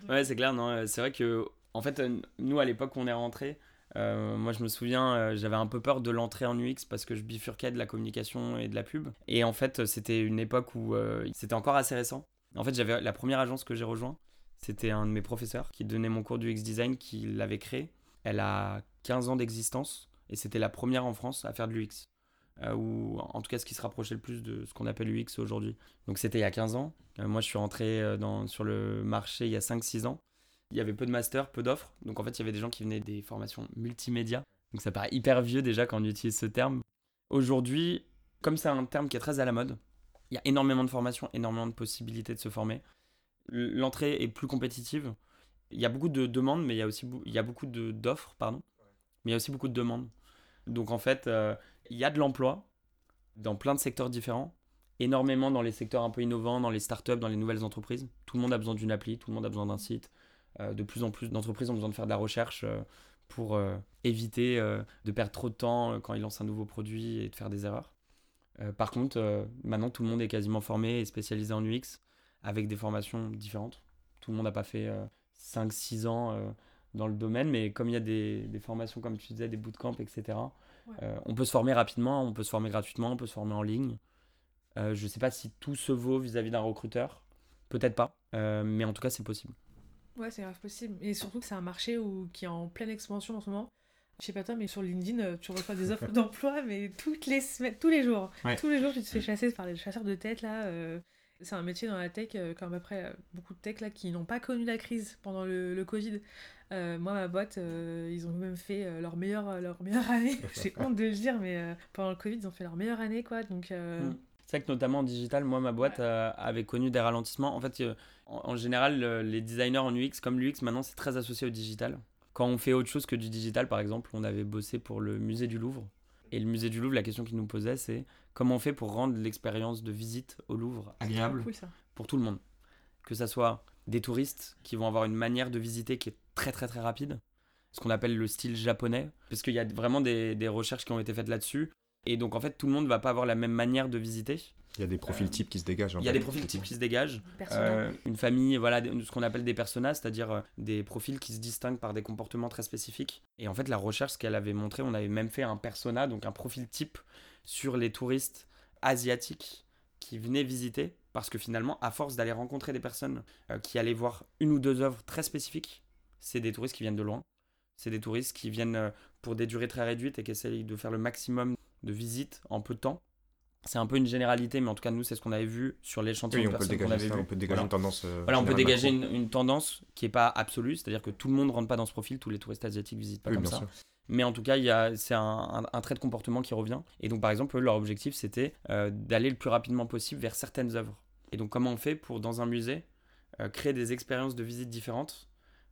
E: Ouais, c'est clair, non. C'est vrai que, en fait, nous, à l'époque où on est rentré, euh, moi, je me souviens, euh, j'avais un peu peur de l'entrée en UX parce que je bifurquais de la communication et de la pub. Et en fait, c'était une époque où euh, c'était encore assez récent. En fait, j'avais la première agence que j'ai rejoint, c'était un de mes professeurs qui donnait mon cours du UX design qui l'avait créé. Elle a 15 ans d'existence et c'était la première en France à faire de l'UX. Ou en tout cas ce qui se rapprochait le plus de ce qu'on appelle l'UX aujourd'hui. Donc c'était il y a 15 ans. Moi je suis rentré dans, sur le marché il y a 5-6 ans. Il y avait peu de masters, peu d'offres. Donc en fait il y avait des gens qui venaient des formations multimédia. Donc ça paraît hyper vieux déjà quand on utilise ce terme. Aujourd'hui, comme c'est un terme qui est très à la mode, il y a énormément de formations, énormément de possibilités de se former. L'entrée est plus compétitive. Il y a beaucoup de demandes, mais il y a aussi beaucoup d'offres, pardon. Mais il y a aussi beaucoup de demandes. Donc en fait, euh, il y a de l'emploi dans plein de secteurs différents, énormément dans les secteurs un peu innovants, dans les startups, dans les nouvelles entreprises. Tout le monde a besoin d'une appli, tout le monde a besoin d'un site. Euh, de plus en plus d'entreprises ont besoin de faire de la recherche euh, pour euh, éviter de perdre trop de temps quand ils lancent un nouveau produit et de faire des erreurs. Par contre, maintenant tout le monde est quasiment formé et spécialisé en UX avec des formations différentes. Tout le monde n'a pas fait 5-6 ans dans le domaine, mais comme il y a des, des formations, comme tu disais, des bootcamps, etc.,
D: Ouais.
E: euh, on peut se former rapidement, on peut se former gratuitement, on peut se former en ligne. Euh, je ne sais pas si tout se vaut vis-à-vis d'un recruteur, peut-être pas, euh, mais en tout cas c'est possible.
D: Ouais, c'est grave possible. Et surtout que c'est un marché où, qui est en pleine expansion en ce moment. Je sais pas toi, mais sur LinkedIn, euh, tu reçois des offres d'emploi, mais toutes les semaines, tous les jours.
E: Ouais.
D: Tous les jours, tu te fais chasser par les chasseurs de tête, là. euh. C'est un métier dans la tech, euh, comme après beaucoup de tech, là, qui n'ont pas connu la crise pendant le, le Covid. Euh, moi, ma boîte, euh, ils ont même fait euh, leur, meilleure, leur meilleure année. J'ai honte de le dire, mais pendant le Covid, ils ont fait leur meilleure année, quoi. Donc,
E: Mm. C'est vrai que notamment en digital, moi, ma boîte euh, avait connu des ralentissements. En fait, euh, en, en général, euh, les designers en UX, comme l'UX, maintenant, c'est très associé au digital. Quand on fait autre chose que du digital, par exemple, on avait bossé pour le musée du Louvre. Et le musée du Louvre, la question qu'ils nous posaient, c'est comment on fait pour rendre l'expérience de visite au Louvre agréable
D: cool,
E: pour tout le monde. Que ça soit des touristes qui vont avoir une manière de visiter qui est très très très rapide, ce qu'on appelle le style japonais, parce qu'il y a vraiment des, des recherches qui ont été faites là-dessus. Et donc en fait, tout le monde va pas avoir la même manière de visiter.
C: Il y a des profils
E: Euh,
C: types qui se dégagent. en
E: Il y a des profils types qui se dégagent. Euh, une famille, voilà, ce qu'on appelle des personas, c'est-à-dire euh, des profils qui se distinguent par des comportements très spécifiques. Et en fait, la recherche, ce qu'elle avait montré, on avait même fait un persona, donc un profil type sur les touristes asiatiques qui venaient visiter, parce que finalement, à force d'aller rencontrer des personnes euh, qui allaient voir une ou deux œuvres très spécifiques, c'est des touristes qui viennent de loin. C'est des touristes qui viennent euh, pour des durées très réduites et qui essayent de faire le maximum de visites en peu de temps. C'est un peu une généralité, mais en tout cas, nous, c'est ce qu'on avait vu sur l'échantillon
C: Oui,
E: de
C: on peut
E: personnes qu'on
C: dégager
E: avait
C: ça,
E: vu.
C: on peut dégager
E: Voilà.
C: une tendance. euh,
E: Voilà, on peut dégager une, une tendance qui n'est pas absolue, c'est-à-dire que tout le monde ne rentre pas dans ce profil, tous les touristes asiatiques visitent pas
C: Oui,
E: comme ça.
C: sûr.
E: Mais en tout cas, c'est un, un- un trait de comportement qui revient. Et donc, par exemple, eux, leur objectif, c'était euh, d'aller le plus rapidement possible vers certaines œuvres. Et donc, comment on fait pour, dans un musée, euh, créer des expériences de visite différentes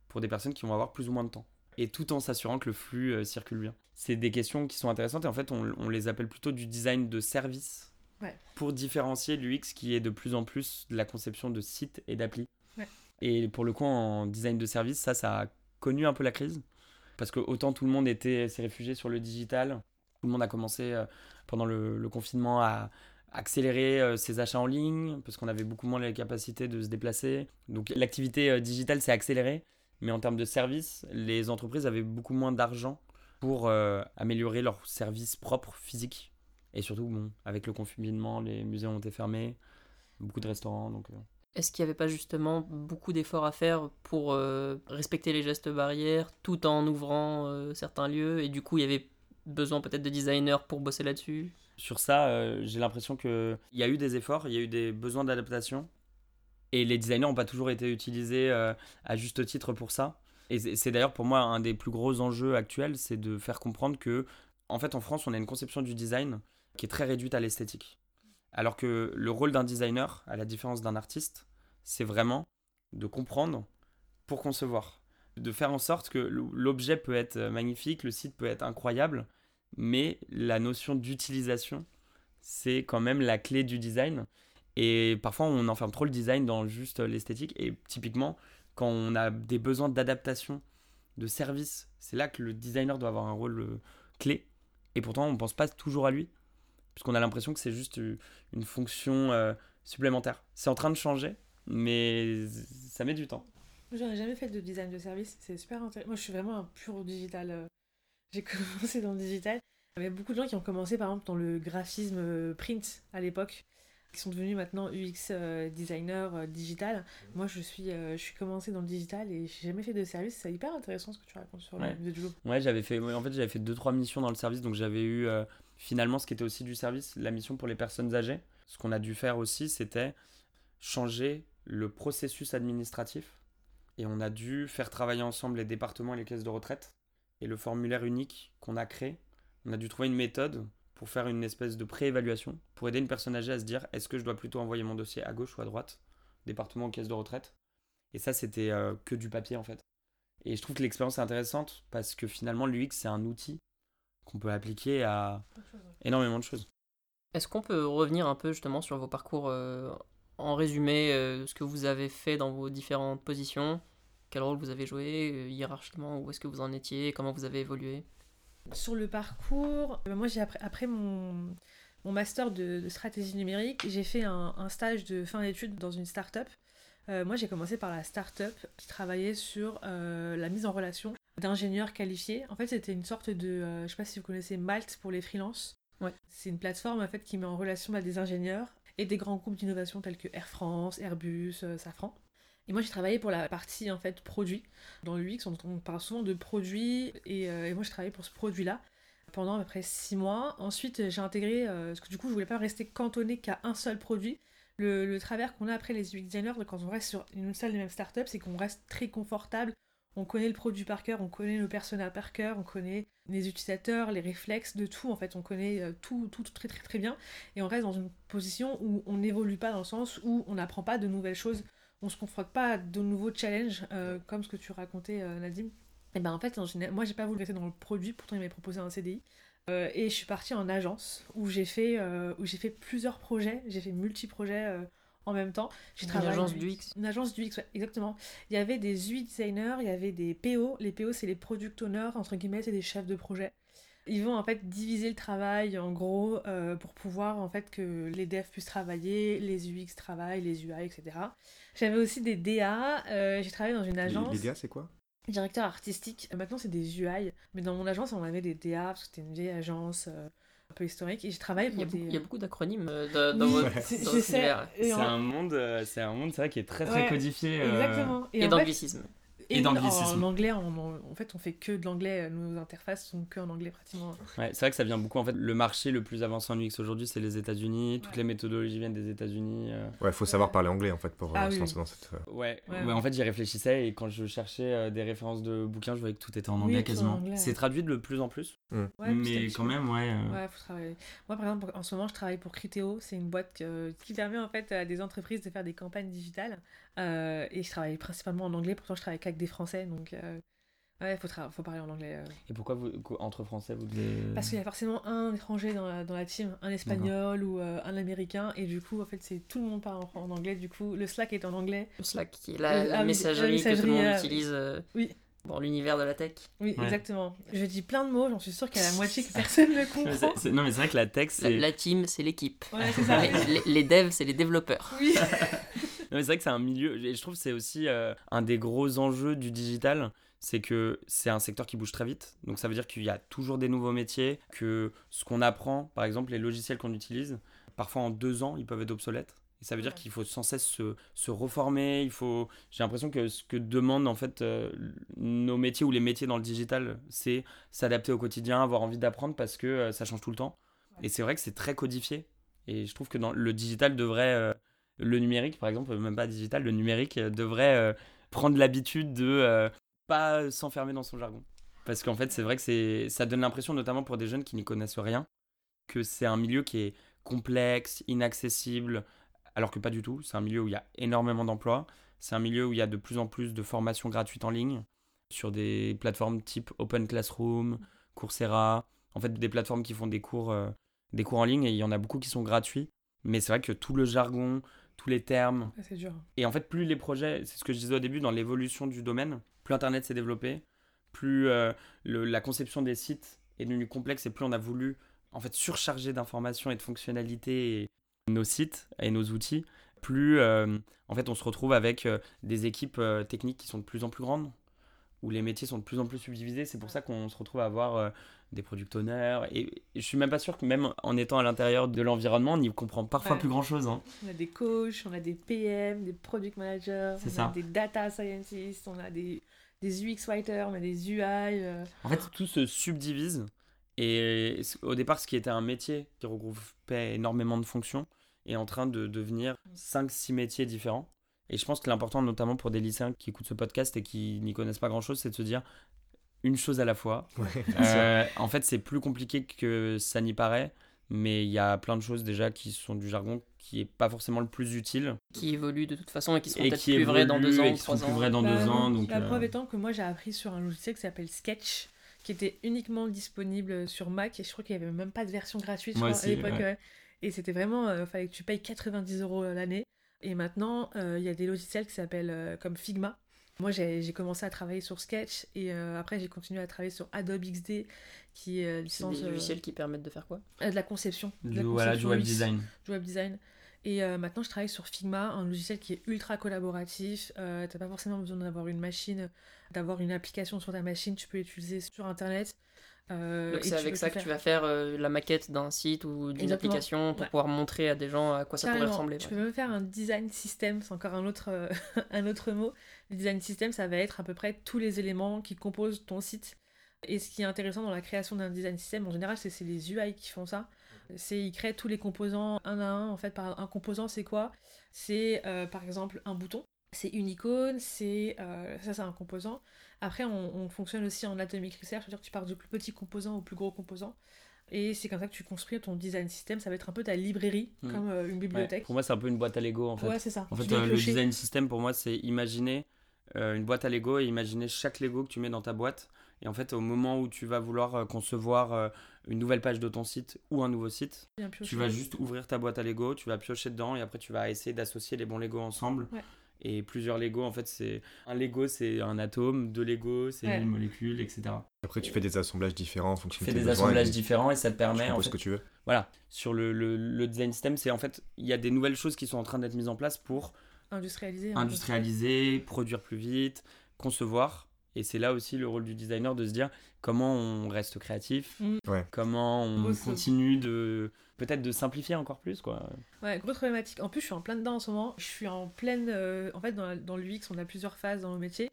E: pour des personnes qui vont avoir plus ou moins de temps? Et tout en s'assurant que le flux euh, circule bien. C'est des questions qui sont intéressantes et en fait, on, on les appelle plutôt du design de service
D: Ouais.
E: pour différencier l'UX qui est de plus en plus de la conception de sites et d'applis.
D: Ouais.
E: Et pour le coup, en design de service, ça, ça a connu un peu la crise. Parce que autant tout le monde était, s'est réfugié sur le digital, tout le monde a commencé euh, pendant le, le confinement à accélérer euh, ses achats en ligne, parce qu'on avait beaucoup moins les capacités de se déplacer. Donc l'activité euh, digitale s'est accélérée, mais en termes de services, les entreprises avaient beaucoup moins d'argent pour euh, améliorer leurs services propres physiques. Et surtout, bon, avec le confinement, les musées ont été fermés, beaucoup de restaurants, donc... euh,
A: Est-ce qu'il n'y avait pas justement beaucoup d'efforts à faire pour euh, respecter les gestes barrières tout en ouvrant certains lieux? Et du coup il y avait besoin peut-être de designers pour bosser là-dessus?
E: Sur ça, j'ai l'impression qu'il y a eu des efforts, il y a eu des besoins d'adaptation. Et les designers n'ont pas toujours été utilisés euh, à juste titre pour ça. Et c'est- d'ailleurs pour moi un des plus gros enjeux actuels, c'est de faire comprendre que, en fait, en France, on a une conception du design qui est très réduite à l'esthétique. Alors que le rôle d'un designer, à la différence d'un artiste, c'est vraiment de comprendre pour concevoir. De faire en sorte que l'objet peut être magnifique, le site peut être incroyable, mais la notion d'utilisation, c'est quand même la clé du design. Et parfois, on enferme trop le design dans juste l'esthétique. Et typiquement, quand on a des besoins d'adaptation, de service, c'est là que le designer doit avoir un rôle euh, clé. Et pourtant, on ne pense pas toujours à lui, puisqu'on a l'impression que c'est juste euh, une fonction euh, supplémentaire. C'est en train de changer, mais ça met du temps.
D: Ai jamais fait de design de service, c'est super intéressant. Moi, je suis vraiment un pur digital. euh. J'ai commencé dans le digital. Il y avait beaucoup de gens qui ont commencé, par exemple, dans le graphisme euh, print à l'époque, qui sont devenus maintenant UX euh, designer euh, digital. Moi, je suis, euh, je suis commencé dans le digital et j'ai jamais fait de service. C'est hyper intéressant ce que tu racontes sur
E: Ouais.
D: le Louvre.
E: Ouais, j'avais fait, en fait, j'avais fait deux trois missions dans le service, donc j'avais eu euh, finalement ce qui était aussi du service, la mission pour les personnes âgées. Ce qu'on a dû faire aussi, c'était changer le processus administratif et on a dû faire travailler ensemble les départements et les caisses de retraite et le formulaire unique qu'on a créé. On a dû trouver une méthode pour faire une espèce de préévaluation pour aider une personne âgée à se dire est-ce que je dois plutôt envoyer mon dossier à gauche ou à droite, département ou caisse de retraite? Et ça, c'était euh, que du papier en fait. Et je trouve que l'expérience est intéressante parce que finalement, l'UX, c'est un outil qu'on peut appliquer à énormément de choses.
A: Est-ce qu'on peut revenir un peu justement sur vos parcours euh, en résumé, euh, ce que vous avez fait dans vos différentes positions? Quel rôle vous avez joué euh, hiérarchiquement? Où est-ce que vous en étiez? Comment vous avez évolué?
D: Sur le parcours, euh, moi, j'ai après, après mon, mon master de, de stratégie numérique, j'ai fait un, un stage de fin d'études dans une start-up. Euh, moi, j'ai commencé par la start-up qui travaillait sur euh, la mise en relation d'ingénieurs qualifiés. En fait, c'était une sorte de, euh, je sais pas si vous connaissez Malte pour les freelances.
A: Ouais.
D: C'est une plateforme en fait qui met en relation bah, des ingénieurs et des grands groupes d'innovation tels que Air France, Airbus, Safran. Et moi, j'ai travaillé pour la partie en fait produit. Dans l'UX, on, on parle souvent de produit, et, euh, et moi, j'ai travaillé pour ce produit-là pendant à peu près six mois. Ensuite, j'ai intégré, euh, parce que du coup, je voulais pas rester cantonné qu'à un seul produit. Le, le travers qu'on a après les UX designers, quand on reste sur une seule et même startup, c'est qu'on reste très confortable. On connaît le produit par cœur, on connaît le persona par cœur, on connaît les utilisateurs, les réflexes de tout. En fait, on connaît euh, tout, tout très très très bien. Et on reste dans une position où on n'évolue pas dans le sens où on n'apprend pas de nouvelles choses. On se confronte pas à de nouveaux challenges, euh, comme ce que tu racontais, euh, Nadim. Et ben en fait, en général, moi j'ai pas voulu rester dans le produit, pourtant il m'avait proposé un CDI. Euh, et je suis partie en agence où j'ai fait, euh, où j'ai fait plusieurs projets, j'ai fait multi-projets en même temps. J'ai
A: Une
D: travaillé-
A: agence du X.
D: Une agence du X, ouais, exactement. Il y avait des UI designers, il y avait des PO. Les PO, c'est les product owners, entre guillemets, c'est des chefs de projet. Ils vont en fait diviser le travail en gros euh, pour pouvoir en fait que les devs puissent travailler, les UX travaillent, les UI, etc. J'avais aussi des DA, euh, j'ai travaillé dans une agence
C: les DA, c'est quoi?
D: Directeur artistique. Maintenant, c'est des UI. Mais dans mon agence, on avait des DA parce que c'était une vieille agence euh, un peu historique. Et j'ai travaillé
A: Il y
D: pour
A: a beaucoup,
D: des.
A: il y a beaucoup d'acronymes euh, de- dans
D: Oui,
A: votre,
D: c'est-. Et
E: un monde, euh, c'est un monde, c'est vrai qui est très très
D: Ouais,
E: codifié. euh,
D: Exactement.
A: Et,
D: fait-
A: d'anglicisme.
E: Et
D: en-
E: d'anglicisme.
D: En, anglais, en, en fait, on fait que de l'anglais. Nos interfaces sont que en anglais pratiquement.
E: Ouais, c'est vrai que ça vient beaucoup. En fait, le marché le plus avancé en UX aujourd'hui, c'est les États-Unis. Toutes
D: Ouais.
E: les méthodologies viennent des États-Unis. euh.
C: Ouais, faut savoir parler anglais en fait pour euh,
D: Ah
C: se
D: oui,
C: lancer
D: oui.
C: dans cette. euh,
E: Ouais,
D: Ouais,
E: ouais,
D: ouais.
E: en fait, j'y réfléchissais et quand je cherchais euh, des références de bouquins, je voyais que tout était en anglais quasiment. C'est traduit de plus en plus,
D: à
E: mais quand même, ouais. euh,
D: Ouais, faut travailler. Moi, par exemple, en ce moment, je travaille pour Criteo. C'est une boîte que- qui permet en fait à des entreprises de faire des campagnes digitales. Euh, et je travaille principalement en anglais. Pourtant, je travaille qu'avec des Français. Donc, euh, ouais, faut, faut parler en anglais. euh.
E: Et pourquoi vous, entre Français, vous devez.
D: Parce qu'il y a forcément un étranger dans la, dans la team, un espagnol ou euh, un américain. Et du coup, en fait, c'est tout le monde parle en, en anglais. Du coup, le Slack est en anglais.
A: Le Slack, qui est la,
D: Euh,
A: la
D: ah
A: messagerie, que tout le monde
D: euh,
A: utilise euh,
D: oui.
A: dans l'univers de la tech.
D: Oui,
E: Ouais.
D: exactement. Je dis plein de mots. J'en suis sûre qu'il y a la moitié que personne ne
E: Mais
D: comprend.
E: non, mais c'est vrai que la tech,
A: La,
E: c'est.
A: la team, c'est l'équipe.
D: Ouais, c'est ça.
A: les, les- les devs, c'est les développeurs.
D: Oui.
E: Non, mais c'est vrai que c'est un milieu, et je trouve que c'est aussi euh, un des gros enjeux du digital, c'est que c'est un secteur qui bouge très vite. Donc ça veut dire qu'il y a toujours des nouveaux métiers, que ce qu'on apprend, par exemple les logiciels qu'on utilise, parfois en deux ans, ils peuvent être obsolètes. Et ça veut dire qu'il faut sans cesse se, se reformer. Il faut. J'ai l'impression que ce que demandent en fait euh, nos métiers ou les métiers dans le digital, c'est s'adapter au quotidien, avoir envie d'apprendre parce que euh, ça change tout le temps. Et c'est vrai que c'est très codifié. Et je trouve que dans le digital devrait euh, le numérique, par exemple, même pas digital, le numérique euh, devrait euh, prendre l'habitude de euh, pas s'enfermer dans son jargon. Parce qu'en fait, c'est vrai que ça donne l'impression, notamment pour des jeunes qui n'y connaissent rien, que c'est un milieu qui est complexe, inaccessible, alors que pas du tout. C'est un milieu où il y a énormément d'emplois. C'est un milieu où il y a de plus en plus de formations gratuites en ligne sur des plateformes type Open Classroom, Coursera, en fait des plateformes qui font des cours, des cours en ligne et il y en a beaucoup qui sont gratuits. Mais c'est vrai que tout le jargon, tous les termes,
D: c'est dur.
E: et en fait, plus les projets, c'est ce que je disais au début, dans l'évolution du domaine, plus Internet s'est développé, plus euh, le- la conception des sites est devenue complexe et plus on a voulu en fait surcharger d'informations et de fonctionnalités nos sites et nos outils, plus euh, en fait on se retrouve avec euh, des équipes techniques qui sont de plus en plus grandes, où les métiers sont de plus en plus subdivisés. C'est pour ça qu'on se retrouve à avoir euh, des product owners. Et, je suis même pas sûr que même en étant à l'intérieur de l'environnement, on n'y comprend parfois
D: Ouais.
E: plus grand chose. Hein.
D: On a des coachs, on a des PM, des product managers, on
E: ça.
D: a des data scientists, on a des, des UX writers, on a des UI. euh,
E: En fait, tout se subdivise. Et au départ, ce qui était un métier qui regroupait énormément de fonctions est en train de devenir 5-6 métiers différents. Et je pense que l'important, notamment pour des lycéens qui écoutent ce podcast et qui n'y connaissent pas grand-chose, c'est de se dire une chose à la fois.
C: Ouais,
E: Euh, en fait, c'est plus compliqué que ça n'y paraît, mais il y a plein de choses déjà qui sont du jargon qui est pas forcément le plus utile
A: Qui évoluent de toute façon et qui seront
E: et
A: peut-être plus vrais dans deux ans
E: et qui
A: trois
E: plus vrais dans
D: Bah,
E: deux ans. Donc,
D: la
E: euh,
D: preuve étant que moi j'ai appris sur un logiciel qui s'appelle Sketch, qui était uniquement disponible sur Mac et je crois qu'il n'y avait même pas de version gratuite crois,
E: aussi,
D: à l'époque.
E: ouais.
D: Et c'était vraiment, il fallait que tu payes 90 euros l'année. Et maintenant, euh, il y a des logiciels qui s'appellent euh, comme Figma. Moi, j'ai commencé à travailler sur Sketch et euh, après, j'ai continué à travailler sur Adobe XD, qui est euh, licence
A: des
D: euh,
A: logiciels qui permettent de faire quoi?
D: Euh, de la conception. de
E: du,
D: la
E: voilà, du
D: conception
E: web design.
D: du web design. Et euh, maintenant, je travaille sur Figma, un logiciel qui est ultra collaboratif. Euh, T'as pas forcément besoin d'avoir une machine, d'avoir une application sur ta machine. Tu peux l'utiliser sur Internet. Euh,
A: Donc c'est avec ça que tu vas faire euh, la maquette d'un site ou d'une application pour
D: Ouais.
A: pouvoir montrer à des gens à quoi ça pourrait ressembler.
D: Tu
A: ouais.
D: peux même faire un design system, c'est encore un autre, euh, un autre mot. Le design system, ça va être à peu près tous les éléments qui composent ton site. Et ce qui est intéressant dans la création d'un design system, en général, c'est c'est les UI qui font ça. C'est ils créent tous les composants un à un. En fait, par un composant, c'est quoi? C'est euh, par exemple un bouton. C'est une icône, c'est euh, ça, c'est un composant. Après, on, on fonctionne aussi en atomic research, c'est-à-dire que tu pars du plus petit composant au plus gros composant. Et c'est comme ça que tu construis ton design system. Ça va être un peu ta librairie,
E: Mm.
D: comme euh, une
E: Ouais,
D: bibliothèque.
E: Pour moi, c'est un peu une boîte à Lego en fait.
D: Ouais, c'est ça.
E: En
D: Tu
E: fait, euh, le design system pour moi, c'est imaginer euh, une boîte à Lego et imaginer chaque Lego que tu mets dans ta boîte. Et en fait, au moment où tu vas vouloir concevoir une nouvelle page de ton site ou un nouveau site, tu vas juste ouvrir ta boîte à Lego, tu vas piocher dedans et après tu vas essayer d'associer les bons Lego ensemble.
D: Ouais.
E: Et plusieurs Lego, en fait, c'est un Lego, c'est un atome, deux Lego, c'est
D: Ouais.
E: une molécule, etc.
C: Après, tu fais des assemblages différents en fonction
E: Tu
C: de
E: fais
C: tes
E: des
C: besoins
E: assemblages
C: et
E: différents et ça te
C: tu
E: permet en
C: composes
E: fait,
C: ce que tu veux.
E: voilà, sur le, le, le design system, c'est en fait, il y a des nouvelles choses qui sont en train d'être mises en place pour
D: peu.
E: industrialiser, produire plus vite, concevoir. Et c'est là aussi le rôle du designer de se dire comment on reste créatif,
D: Mm.
C: Ouais.
E: comment on continue de peut-être de simplifier encore plus quoi.
D: Ouais, grosse problématique. En plus, je suis en plein dedans en ce moment. Je suis en pleine. euh, En fait, dans, l'UX, on a plusieurs phases dans le métier.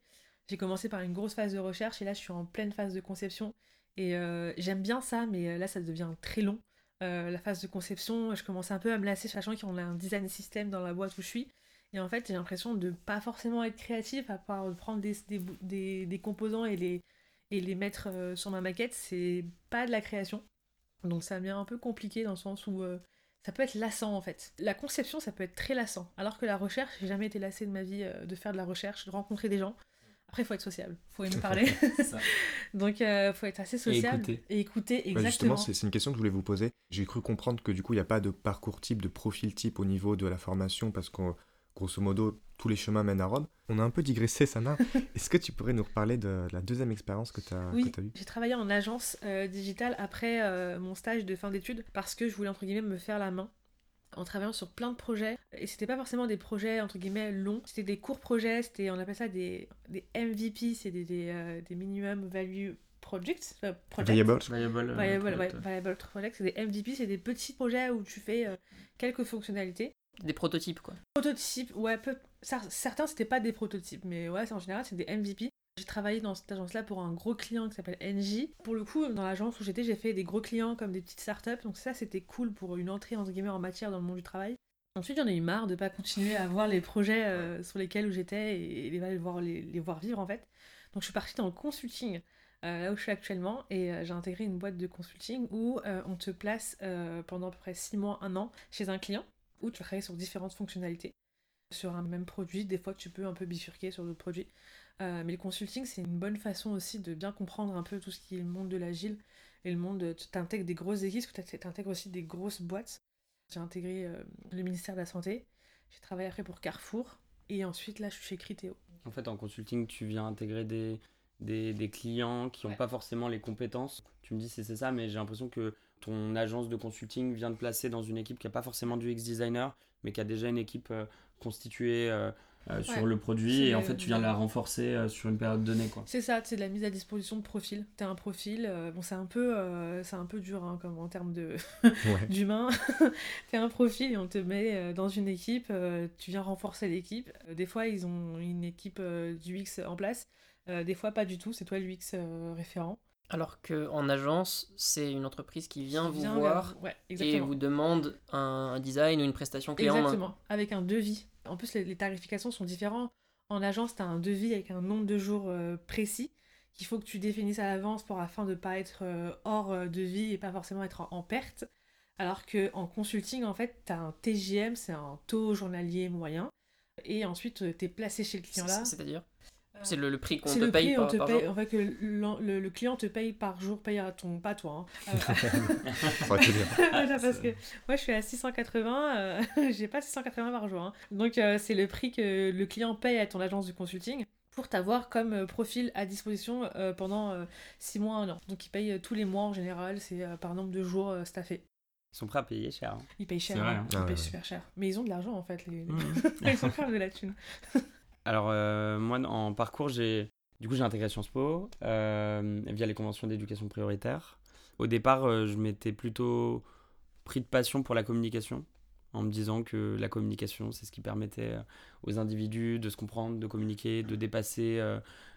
D: J'ai commencé par une grosse phase de recherche et là, je suis en pleine phase de conception. Et euh, j'aime bien ça, mais euh, là, ça devient très long. La phase de conception, je commence un peu à me lasser, sachant qu'on a un design system dans la boîte où je suis. Et en fait, j'ai l'impression de pas forcément être créatif, à part prendre des, des, des- composants et les, et les mettre sur ma maquette. C'est pas de la création. Donc ça devient un peu compliqué dans le sens où euh, ça peut être lassant en fait. La conception, ça peut être très lassant. Alors que la recherche, j'ai jamais été lassée de ma vie euh, de faire de la recherche, de rencontrer des gens. Après, il faut être sociable, faut aimer parler. Donc, il faut être assez sociable.
E: écouter.
D: Et écouter,
C: Bah,
D: exactement.
C: justement, c'est une question que je voulais vous poser. J'ai cru comprendre que du coup, il n'y a pas de parcours type, de profil type au niveau de la formation, parce que grosso modo, tous les chemins mènent à Rome. On a un peu digressé, Sana. Est-ce que tu pourrais nous reparler de la deuxième expérience que tu as,
D: Oui,
C: eue?
D: j'ai travaillé en agence euh, digitale après euh, mon stage de fin d'études parce que je voulais entre guillemets me faire la main en travaillant sur plein de projets et c'était pas forcément des projets entre guillemets longs c'était des courts projets c'était on appelle ça des, des MVP c'est des, des, euh, des minimum value projects euh, projects.
C: Viable
E: Viable, euh,
D: Viable,
E: product.
D: ouais, viable projects, c'est des MVP, c'est des petits projets où tu fais euh, quelques fonctionnalités.
A: Des prototypes, quoi.
D: Prototypes, ouais, peu- cer- certains c'était pas des prototypes, mais ouais, en général c'est des MVP. J'ai travaillé dans cette agence-là pour un gros client qui s'appelle NJ. Pour le coup, dans l'agence où j'étais, j'ai fait des gros clients comme des petites startups, donc ça c'était cool pour une entrée entre guillemets en matière dans le monde du travail. Ensuite, j'en ai eu marre de pas continuer à voir les projets euh, sur lesquels j'étais et les, les voir, les, les voir vivre en fait. Donc je suis partie dans le consulting, euh, là où je suis actuellement, et euh, j'ai intégré une boîte de consulting où on te place pendant à peu près 6 mois, 1 an chez un client, où tu vas travailler sur différentes fonctionnalités. Sur un même produit, des fois tu peux un peu bifurquer sur d'autres produits. Euh, mais le consulting, c'est une bonne façon aussi de bien comprendre un peu tout ce qui est le monde de l'agile et le monde. de- Tu intègres des grosses équipes, tu intègres aussi des grosses boîtes. J'ai intégré euh, le ministère de la Santé, j'ai travaillé après pour Carrefour, et ensuite là je suis chez Criteo.
E: En fait, en consulting, tu viens intégrer des, des, des clients qui n'ont
D: Ouais.
E: pas forcément les compétences. Tu me dis si c'est ça, mais j'ai l'impression que ton agence de consulting vient de placer dans une équipe qui n'a pas forcément du X-designer, mais qui a déjà une équipe euh, constituée euh, euh, sur le produit. Et en fait, tu viens la renforcer euh, sur une période donnée. Quoi.
D: C'est ça, c'est de la mise à disposition de profil. T'as un profil, euh, bon c'est un peu, euh, c'est un peu dur hein, comme en termes de d'humain. T'as un profil et on te met dans une équipe, euh, tu viens renforcer l'équipe. Des fois ils ont une équipe euh, du X en place, Euh, des fois pas du tout, c'est toi le UX euh, référent.
A: Alors qu'en agence, c'est une entreprise qui vient
D: Qui
A: vous
D: vient
A: voir
D: ouais,
A: et vous demande un, un design ou une prestation clé en main.
D: Exactement, avec un devis. En plus, les, les tarifications sont différentes. En agence, tu as un devis avec un nombre de jours euh, précis qu'il faut que tu définisses à l'avance pour afin de ne pas être euh, hors euh, devis et pas forcément être en, en perte. Alors que en consulting, en fait, tu as un TGM, c'est un taux journalier moyen. Et ensuite, tu es placé chez le client là.
A: C'est- C'est-à-dire? C'est le, le prix qu'on te
D: le
A: paye
D: prix,
A: par,
D: on te
A: par
D: paye,
A: jour
D: en fait, que le, le- le client te paye par jour, paye à ton, pas toi. hein. Euh. Voilà, parce que moi je suis à 680, euh, j'ai pas 680 par jour. hein. Donc euh, c'est le prix que le client paye à ton agence de consulting pour t'avoir comme euh, profil à disposition euh, pendant 6 mois, 1 an. Donc ils payent euh, tous les mois en général, c'est euh, par nombre de jours euh, staffés.
E: Ils sont prêts à payer cher. hein.
D: Ils payent cher,
E: vrai,
D: hein.
E: hein.
D: ils
C: Ah ouais,
D: payent
C: ouais.
D: super cher. Mais ils ont de l'argent en fait, les...
E: Mhm.
D: ils ont quand même de la thune.
E: Alors, euh, moi, en parcours, j'ai Du coup, j'ai intégré Sciences Po euh, via les conventions d'éducation prioritaire. Au départ, euh, je m'étais plutôt pris de passion pour la communication, en me disant que la communication, c'est ce qui permettait aux individus de se comprendre, de communiquer, de dépasser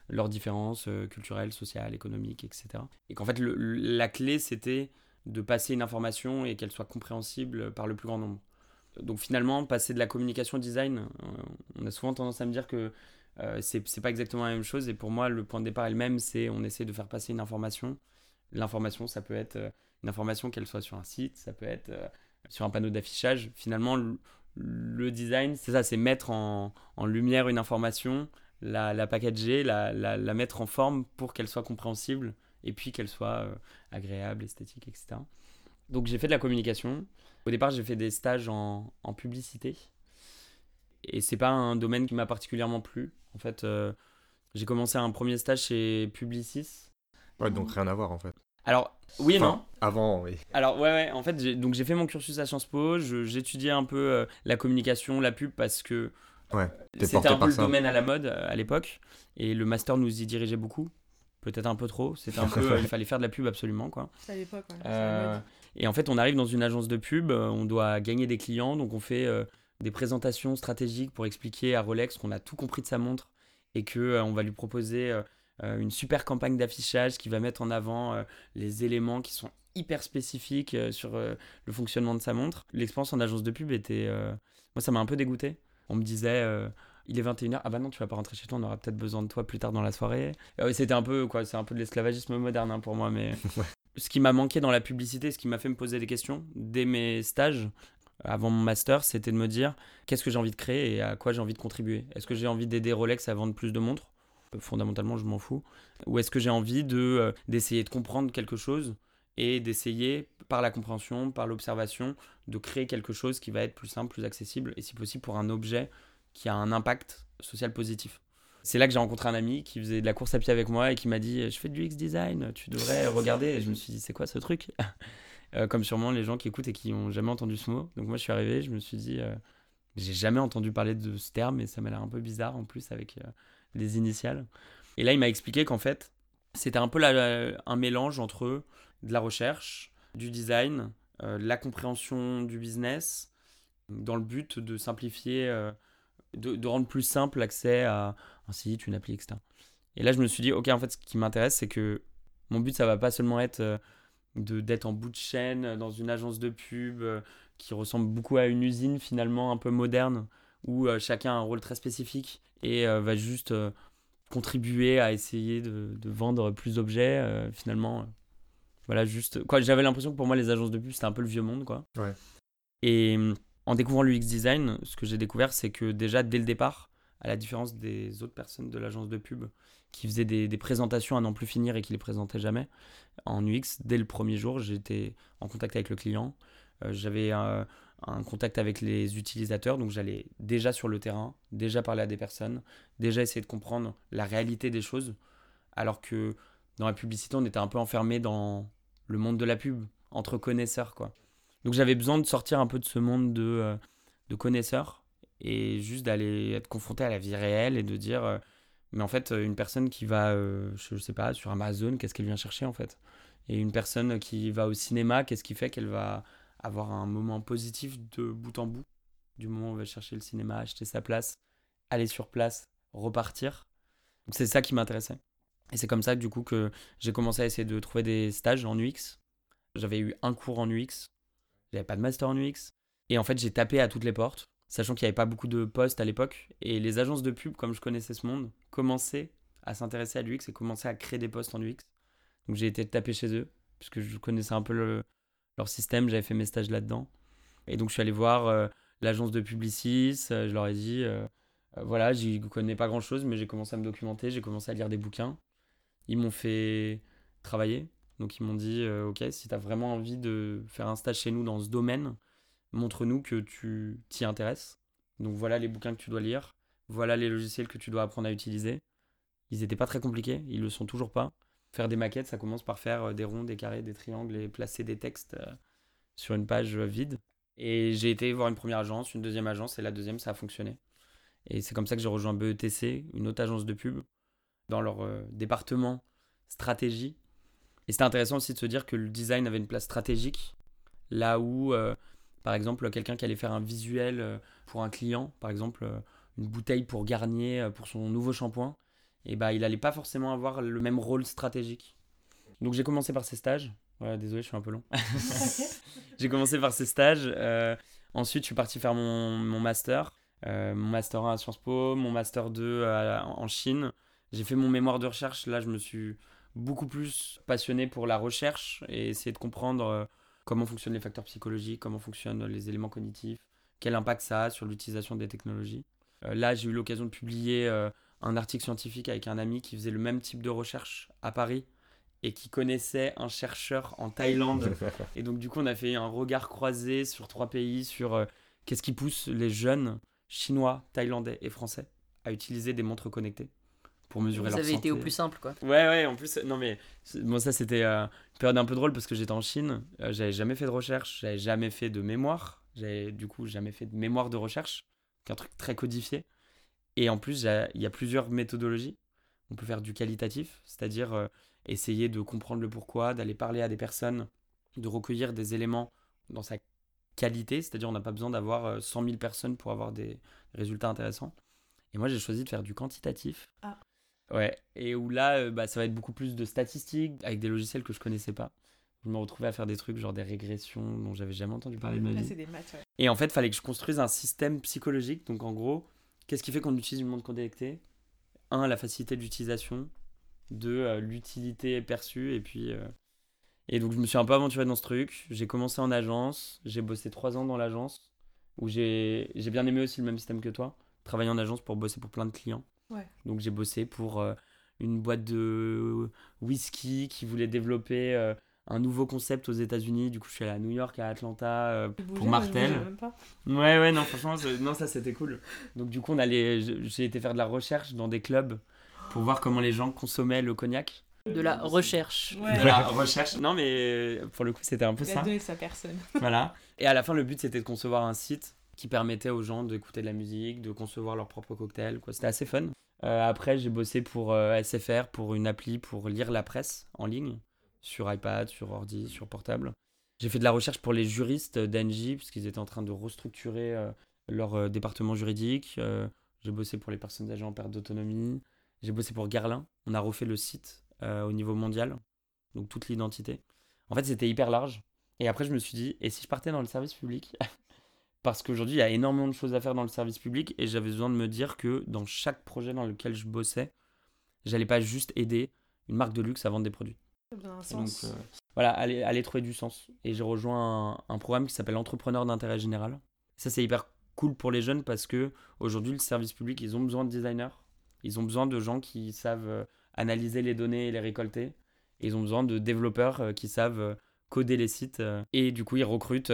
E: leurs différences culturelles, sociales, économiques, etc. Et qu'en fait, la clé, c'était de passer une information et qu'elle soit compréhensible par le plus grand nombre. Donc finalement, passer de la communication design, euh, on a souvent tendance à me dire que euh, c'est pas exactement la même chose. Et pour moi, le point de départ est le même, c'est on essaie de faire passer une information. L'information, ça peut être euh, une information qu'elle soit sur un site, ça peut être euh, sur un panneau d'affichage. Finalement, le, design, c'est ça, c'est mettre en, lumière une information, la, packager, la, mettre en forme pour qu'elle soit compréhensible et puis qu'elle soit agréable, esthétique, etc. Donc j'ai fait de la communication. Au départ, j'ai fait des stages en, en publicité. Et c'est pas un domaine qui m'a particulièrement plu. En fait, euh, j'ai commencé un premier stage chez Publicis.
C: Ouais, donc rien à voir en fait.
E: Alors, oui et non.
C: Avant, oui.
E: Alors ouais, ouais en fait, j'ai- donc j'ai fait mon cursus à Sciences Po, je- j'étudiais un peu euh, la communication, la pub parce que
C: Ouais,
E: c'était un peu le
C: ça.
E: domaine à la mode euh, à l'époque et le master nous y dirigeait beaucoup, peut-être un peu trop. C'était un peu, euh, il fallait faire de la pub absolument quoi.
D: C'est à l'époque, ouais.
E: Euh. Et en fait, on arrive dans une agence de pub, euh, on doit gagner des clients, donc on fait euh, des présentations stratégiques pour expliquer à Rolex qu'on a tout compris de sa montre et que euh, on va lui proposer une super campagne d'affichage qui va mettre en avant les éléments qui sont hyper spécifiques sur le fonctionnement de sa montre. L'expérience en agence de pub était, moi, ça m'a un peu dégoûté. On me disait. il est 21h, ah bah non, tu vas pas rentrer chez toi, on aura peut-être besoin de toi plus tard dans la soirée. C'était un peu, quoi, c'est un peu de l'esclavagisme moderne hein, pour moi, mais ce qui m'a manqué dans la publicité, ce qui m'a fait me poser des questions dès mes stages, avant mon master, c'était de me dire qu'est-ce que j'ai envie de créer et à quoi j'ai envie de contribuer? Est-ce que j'ai envie d'aider Rolex à vendre plus de montres? Fondamentalement, je m'en fous. Ou est-ce que j'ai envie euh, d'essayer de comprendre quelque chose et d'essayer, par la compréhension, par l'observation, de créer quelque chose qui va être plus simple, plus accessible et si possible pour un objet qui a un impact social positif? C'est là que j'ai rencontré un ami qui faisait de la course à pied avec moi et qui m'a dit Je fais du X-Design, tu devrais regarder. Et je me suis dit C'est quoi ce truc? Euh, Comme sûrement les gens qui écoutent et qui n'ont jamais entendu ce mot. Donc moi je suis arrivé, je me suis dit euh, J'ai jamais entendu parler de ce terme et ça m'a l'air un peu bizarre en plus avec euh, les initiales. Et là il m'a expliqué qu'en fait c'était un peu un mélange entre de la recherche, du design, euh, la compréhension du business, dans le but de simplifier, euh, de, de rendre plus simple l'accès à un site, une appli, etc. Et là, je me suis dit, ok, en fait, ce qui m'intéresse, c'est que mon but, ça va pas seulement être euh, de d'être en bout de chaîne euh, dans une agence de pub euh, qui ressemble beaucoup à une usine finalement un peu moderne où chacun a un rôle très spécifique et va juste contribuer à essayer de, de vendre plus d'objets finalement. voilà, juste quoi. J'avais l'impression que pour moi, les agences de pub, c'était un peu le vieux monde, quoi.
C: Ouais.
E: Et hum, en découvrant l'UX design, ce que j'ai découvert, c'est que déjà dès le départ, à la différence des autres personnes de l'agence de pub qui faisaient des, présentations à n'en plus finir et qui les présentaient jamais, en UX, dès le premier jour, j'étais en contact avec le client. Euh, J'avais euh, un contact avec les utilisateurs, donc j'allais déjà sur le terrain, déjà parler à des personnes, déjà essayer de comprendre la réalité des choses, alors que dans la publicité, on était un peu enfermé dans le monde de la pub, entre connaisseurs, quoi. Donc j'avais besoin de sortir un peu de ce monde de, euh, de connaisseurs et juste d'aller être confronté à la vie réelle et de dire, euh, mais en fait, une personne qui va, euh, je sais pas, sur Amazon, qu'est-ce qu'elle vient chercher en fait? Et une personne qui va au cinéma, qu'est-ce qui fait qu'elle va avoir un moment positif de bout en bout? Du moment où on va chercher le cinéma, acheter sa place, aller sur place, repartir? Donc c'est ça qui m'intéressait. Et c'est comme ça du coup que j'ai commencé à essayer de trouver des stages en UX. J'avais eu un cours en UX, j'avais pas de master en UX. Et en fait, j'ai tapé à toutes les portes, sachant qu'il n'y avait pas beaucoup de postes à l'époque. Et les agences de pub, comme je connaissais ce monde, commençaient à s'intéresser à l'UX et commençaient à créer des postes en UX. Donc j'ai été taper chez eux, puisque je connaissais un peu le- leur système, j'avais fait mes stages là-dedans. Et donc je suis allé voir euh, l'agence de Publicis, euh, je leur ai dit, euh, voilà, j'y connais pas grand-chose, mais j'ai commencé à me documenter, j'ai commencé à lire des bouquins. Ils m'ont fait travailler. Donc ils m'ont dit, euh, ok, si tu as vraiment envie de faire un stage chez nous dans ce domaine, montre-nous que tu t'y intéresses. Donc voilà les bouquins que tu dois lire, voilà les logiciels que tu dois apprendre à utiliser. Ils n'étaient pas très compliqués, ils le sont toujours pas. Faire des maquettes, ça commence par faire euh, des ronds, des carrés, des triangles et placer des textes euh, sur une page vide. Et j'ai été voir une première agence, une deuxième agence, et la deuxième, ça a fonctionné. Et c'est comme ça que j'ai rejoint BETC, une autre agence de pub, dans leur département stratégie. Et c'était intéressant aussi de se dire que le design avait une place stratégique, là où, euh, par exemple, quelqu'un qui allait faire un visuel euh, pour un client, par exemple, euh, une bouteille pour Garnier pour son nouveau shampoing, et bah, il allait pas forcément avoir le même rôle stratégique. Donc j'ai commencé par ces stages. Ouais, désolé, je suis un peu long. j'ai commencé par ces stages. euh, ensuite, je suis parti faire mon, mon master. Euh, mon master 1 à Sciences Po, mon master 2 à- en Chine. J'ai fait mon mémoire de recherche. Là, je me suis beaucoup plus passionné pour la recherche et essayer de comprendre euh, comment fonctionnent les facteurs psychologiques, comment fonctionnent les éléments cognitifs, quel impact ça a sur l'utilisation des technologies. Euh, là, j'ai eu l'occasion de publier euh, un article scientifique avec un ami qui faisait le même type de recherche à Paris et qui connaissait un chercheur en Thaïlande. Et donc, du coup, on a fait un regard croisé sur trois pays, sur euh, qu'est-ce qui pousse les jeunes chinois, thaïlandais et français à utiliser des montres connectées pour mesurer
A: Vous
E: leur
A: avez été au plus simple, quoi.
E: Ouais, ouais, en plus, non mais, bon, ça c'était euh, une période un peu drôle parce que j'étais en Chine, euh, j'avais jamais fait de recherche, j'avais jamais fait de mémoire, j'avais du coup jamais fait de mémoire de recherche, qui est un truc très codifié. Et en plus, il y a plusieurs méthodologies. On peut faire du qualitatif, c'est-à-dire euh, essayer de comprendre le pourquoi, d'aller parler à des personnes, de recueillir des éléments dans sa qualité, c'est-à-dire on n'a pas besoin d'avoir euh, 100 000 personnes pour avoir des résultats intéressants. Et moi, j'ai choisi de faire du quantitatif.
D: Ah.
E: Ouais, et où là, euh, bah, ça va être beaucoup plus de statistiques avec des logiciels que je connaissais pas. Je me retrouvais à faire des trucs genre des régressions dont j'avais jamais entendu parler de ma vie.
D: c'est des maths, ouais.
E: Et en fait, il fallait que je construise un système psychologique. Donc en gros, qu'est-ce qui fait qu'on utilise une montre connectée Un, la facilité d'utilisation. Deux, euh, l'utilité perçue. Et puis. euh, Et donc je me suis un peu aventuré dans ce truc. J'ai commencé en agence. J'ai bossé trois ans dans l'agence. Où j'ai j'ai bien aimé aussi le même système que toi. Travailler en agence pour bosser pour plein de clients.
D: Ouais.
E: Donc j'ai bossé pour euh, une boîte de whisky qui voulait développer euh, un nouveau concept aux États-Unis. Du coup, je suis allé à New York, à Atlanta euh, pour Martel.
D: même pas.
E: Ouais, ouais, non, franchement, non, ça c'était cool. Donc, du coup, on allait, j'ai été faire de la recherche dans des clubs pour voir comment les gens consommaient le cognac.
A: De la recherche.
D: Ouais.
E: De la recherche. Non, mais pour le coup, c'était un peu
D: Il a
E: ça.
D: donné sa personne.
E: Voilà. Et à la fin, le but c'était de concevoir un site qui permettait aux gens d'écouter de la musique, de concevoir leur propre cocktail. C'était assez fun. Euh, après, j'ai bossé pour euh, SFR, pour une appli pour lire la presse en ligne, sur iPad, sur ordi, sur portable. J'ai fait de la recherche pour les juristes d'Engie, puisqu'ils étaient en train de restructurer euh, leur département juridique. J'ai bossé pour les personnes âgées en perte d'autonomie. J'ai bossé pour Garlin. On a refait le site au niveau mondial, donc toute l'identité. En fait, c'était hyper large. Et après, je me suis dit, et si je partais dans le service public? Parce qu'aujourd'hui, il y a énormément de choses à faire dans le service public et j'avais besoin de me dire que dans chaque projet dans lequel je bossais, j'allais pas juste aider une marque de luxe à vendre des produits.
D: Ça donne un
E: donc,
D: sens.
E: euh, voilà, aller, aller trouver du sens. Et j'ai rejoint un, un programme qui s'appelle Entrepreneur d'intérêt général. Ça, c'est hyper cool pour les jeunes parce que aujourd'hui, le service public, ils ont besoin de designers. Ils ont besoin de gens qui savent euh, analyser les données et les récolter. Et ils ont besoin de développeurs euh, qui savent coder les sites. et du coup, ils recrutent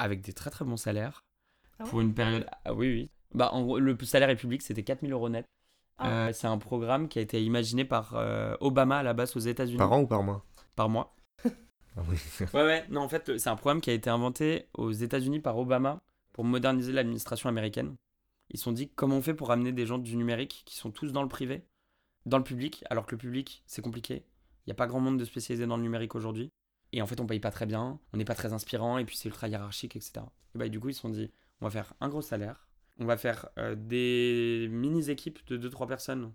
E: avec des très très bons salaires
D: Ah ouais
E: pour une période. Ah oui, oui. Bah, en gros, le salaire est public, c'était 4000 euros net.
D: Ah.
E: Euh, c'est un programme qui a été imaginé par euh, Obama à la base aux États-Unis
C: Par an ou par mois?
E: Par mois.
C: Ah oui.
E: Ouais, ouais, non, en fait, c'est un programme qui a été inventé aux États-Unis par Obama pour moderniser l'administration américaine. Ils se sont dit comment on fait pour amener des gens du numérique qui sont tous dans le privé, dans le public, alors que le public, c'est compliqué? Il n'y a pas grand monde de spécialisé dans le numérique aujourd'hui. Et en fait, on paye pas très bien, on n'est pas très inspirant, et puis c'est ultra hiérarchique, etc. Et bah, du coup, ils se sont dit on va faire un gros salaire, on va faire euh, des mini-équipes de 2-3 personnes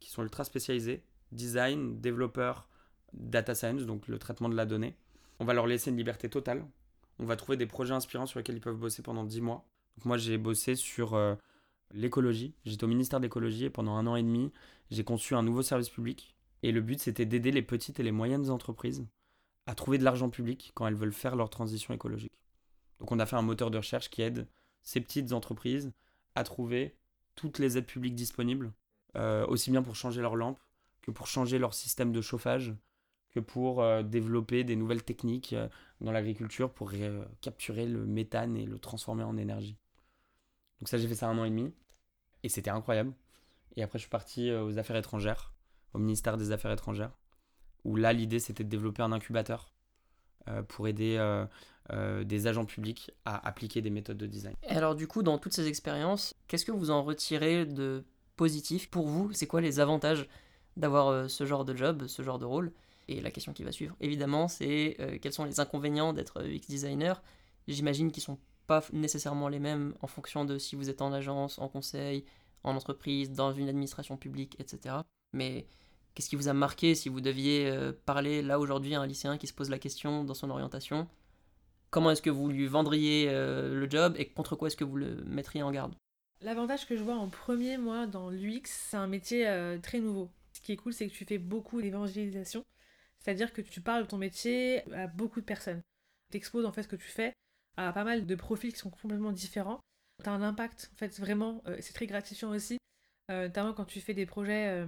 E: qui sont ultra spécialisées design, développeur, data science, donc le traitement de la donnée. On va leur laisser une liberté totale. On va trouver des projets inspirants sur lesquels ils peuvent bosser pendant 10 mois. Moi, j'ai bossé sur euh, l'écologie. J'étais au ministère de l'écologie et pendant un an et demi, j'ai conçu un nouveau service public. Et le but, c'était d'aider les petites et les moyennes entreprises à trouver de l'argent public quand elles veulent faire leur transition écologique. Donc on a fait un moteur de recherche qui aide ces petites entreprises à trouver toutes les aides publiques disponibles, euh, aussi bien pour changer leurs lampes que pour changer leur système de chauffage, que pour euh, développer des nouvelles techniques euh, dans l'agriculture pour capturer le méthane et le transformer en énergie. Donc ça, j'ai fait ça un an et demi, et c'était incroyable. Et après, je suis parti aux affaires étrangères, au ministère des Affaires étrangères, où là, l'idée, c'était de développer un incubateur euh, pour aider euh, euh, des agents publics à appliquer des méthodes de design.
A: Et alors du coup, dans toutes ces expériences, qu'est-ce que vous en retirez de positif pour vous? C'est quoi les avantages d'avoir ce genre de job, ce genre de rôle? Et la question qui va suivre, évidemment, c'est quels sont les inconvénients d'être UX designer? J'imagine qu'ils sont pas nécessairement les mêmes en fonction de si vous êtes en agence, en conseil, en entreprise, dans une administration publique, etc. Mais qu'est-ce qui vous a marqué si vous deviez euh, parler là aujourd'hui à un lycéen qui se pose la question dans son orientation? Comment est-ce que vous lui vendriez euh, le job et contre quoi est-ce que vous le mettriez en garde?
D: L'avantage que je vois en premier, moi, dans l'UX, c'est un métier euh, très nouveau. Ce qui est cool, c'est que tu fais beaucoup d'évangélisation. C'est-à-dire que tu parles de ton métier à beaucoup de personnes. Tu exposes en fait ce que tu fais à pas mal de profils qui sont complètement différents. Tu as un impact, en fait, vraiment, c'est très gratifiant aussi, notamment quand tu fais des projets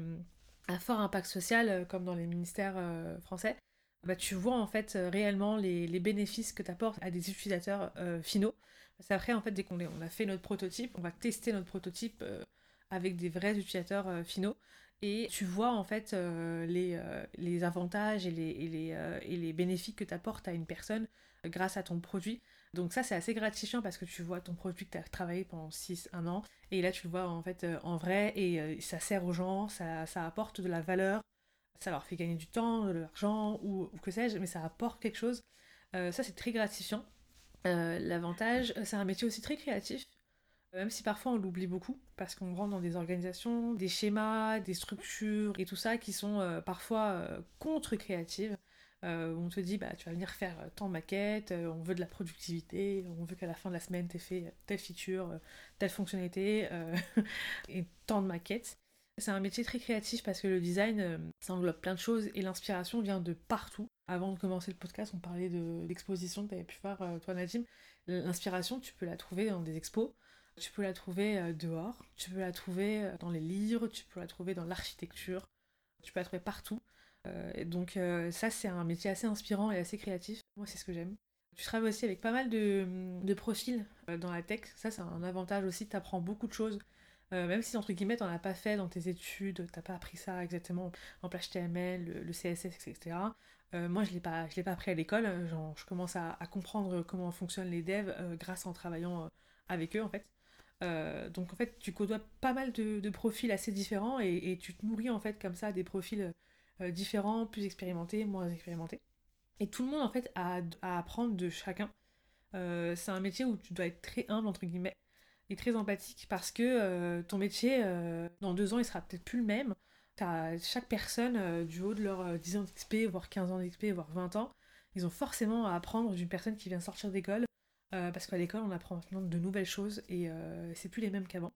D: à fort impact social, euh, comme dans les ministères euh, français. Bah, tu vois en fait euh, réellement les, bénéfices que tu apportes à des utilisateurs finaux. Parce qu'après, en fait, dès qu'on on a fait notre prototype, on va tester notre prototype avec des vrais utilisateurs finaux. Et tu vois en fait les, avantages et les, et les, bénéfices que tu apportes à une personne grâce à ton produit. Donc ça c'est assez gratifiant parce que tu vois ton produit que tu as travaillé pendant 6, 1 an et là tu le vois en fait euh, en vrai et euh, ça sert aux gens, ça, apporte de la valeur, ça leur fait gagner du temps, de l'argent ou, que sais-je, mais ça apporte quelque chose. Euh, ça c'est très gratifiant. L'avantage, c'est un métier aussi très créatif. Même si parfois on l'oublie beaucoup, parce qu'on rentre dans des organisations, des schémas, des structures et tout ça qui sont parfois contre-créatives. Euh, on te dit, bah, tu vas venir faire euh, tant de maquettes, euh, on veut de la productivité, on veut qu'à la fin de la semaine, tu fait euh, telle feature, telle fonctionnalité, et tant de maquettes. C'est un métier très créatif parce que le design, ça englobe plein de choses et l'inspiration vient de partout. Avant de commencer le podcast, on parlait de l'exposition que tu avais pu faire, toi Nadim. L'inspiration, tu peux la trouver dans des expos, tu peux la trouver dehors, tu peux la trouver dans les livres, tu peux la trouver dans l'architecture, tu peux la trouver partout. Euh, et donc euh, ça, c'est un métier assez inspirant et assez créatif. Moi, c'est ce que j'aime. Tu travailles aussi avec pas mal de, profils euh, dans la tech. Ça, c'est un avantage aussi. Tu apprends beaucoup de choses. Même si, entre guillemets, t'en as pas fait dans tes études, t'as pas appris ça exactement en HTML, le, le CSS, etc. Moi, je l'ai pas, je l'ai pas appris à l'école. Je commence à, comprendre comment fonctionnent les devs grâce en travaillant avec eux, en fait. Donc, en fait, tu côtoies pas mal de, de profils assez différents et, et tu te nourris, en fait, comme ça, des profils euh, différents, plus expérimentés, moins expérimentés. Et tout le monde, en fait, a à apprendre de chacun. Euh, c'est un métier où tu dois être très humble, entre guillemets, et très empathique parce que euh, ton métier, dans deux ans, il sera peut-être plus le même. Chaque personne, du haut de leurs euh, 10 ans d'XP, voire 15 ans d'XP, voire 20 ans, ils ont forcément à apprendre d'une personne qui vient sortir d'école. parce qu'à l'école, on apprend maintenant de nouvelles choses et c'est plus les mêmes qu'avant.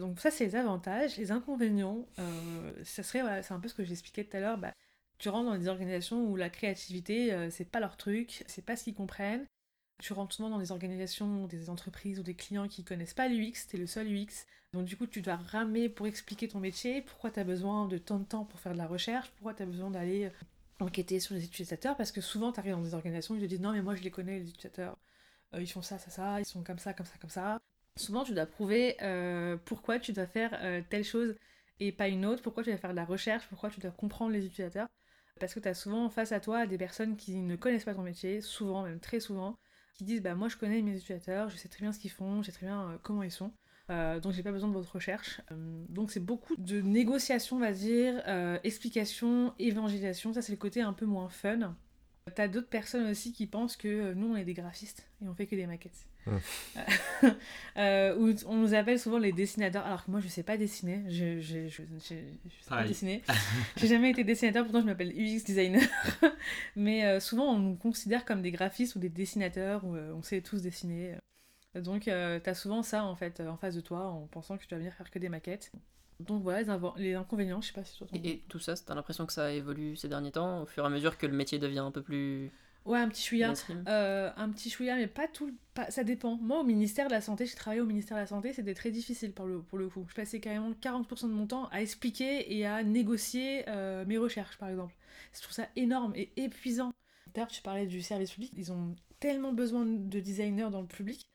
D: Donc ça, c'est les avantages. Les inconvénients, euh, ça serait, c'est un peu ce que j'expliquais tout à l'heure, bah, tu rentres dans des organisations où la créativité, euh, c'est pas leur truc, c'est pas ce qu'ils comprennent. Tu rentres souvent dans des organisations, des entreprises ou des clients qui connaissent pas l'UX, t'es le seul UX. Donc du coup, tu dois ramer pour expliquer ton métier, pourquoi tu as besoin de tant de temps pour faire de la recherche, pourquoi tu as besoin d'aller euh, enquêter sur les utilisateurs, parce que souvent, tu arrives dans des organisations, ils te disent non mais moi je les connais, les utilisateurs, Euh, ils font ça, ça, ça, ils sont comme ça, comme ça, comme ça. Souvent, tu dois prouver euh, pourquoi tu dois faire euh, telle chose et pas une autre, pourquoi tu dois faire de la recherche, pourquoi tu dois comprendre les utilisateurs. Parce que tu as souvent face à toi des personnes qui ne connaissent pas ton métier, souvent, même très souvent, qui disent bah moi je connais mes utilisateurs, je sais très bien ce qu'ils font, je sais très bien euh, comment ils sont, donc j'ai pas besoin de votre recherche. Donc c'est beaucoup de négociations, on va dire, explications, évangélisation, ça c'est le côté un peu moins fun. T'as d'autres personnes aussi qui pensent que euh, nous on est des graphistes et on fait que des maquettes.
C: Hum.
D: Euh, où on nous appelle souvent les dessinateurs, alors que moi je sais pas dessiner, je, je, je, je- je sais pas dessiner. J'ai jamais été dessinateur, pourtant je m'appelle UX designer. Mais euh, souvent on nous considère comme des graphistes ou des dessinateurs, où euh, on sait tous dessiner. Donc t'as souvent ça en fait en face de toi en pensant que tu dois venir faire que des maquettes. Donc voilà les, inconvénients, je sais pas si toi
A: Et, et tout ça, t'as l'impression que ça évolue ces derniers temps, au fur et à mesure que le métier devient un peu plus
D: Ouais, un petit chouïa. Euh, un petit chouïa, mais pas tout. Pas, ça dépend. Moi, au ministère de la Santé, j'ai travaillé au ministère de la Santé, c'était très difficile pour le, pour le coup. Je passais carrément 40% de mon temps à expliquer et à négocier euh, mes recherches, par exemple. Je trouve ça énorme et épuisant. D'ailleurs, tu parlais du service public, ils ont tellement besoin de designers dans le public.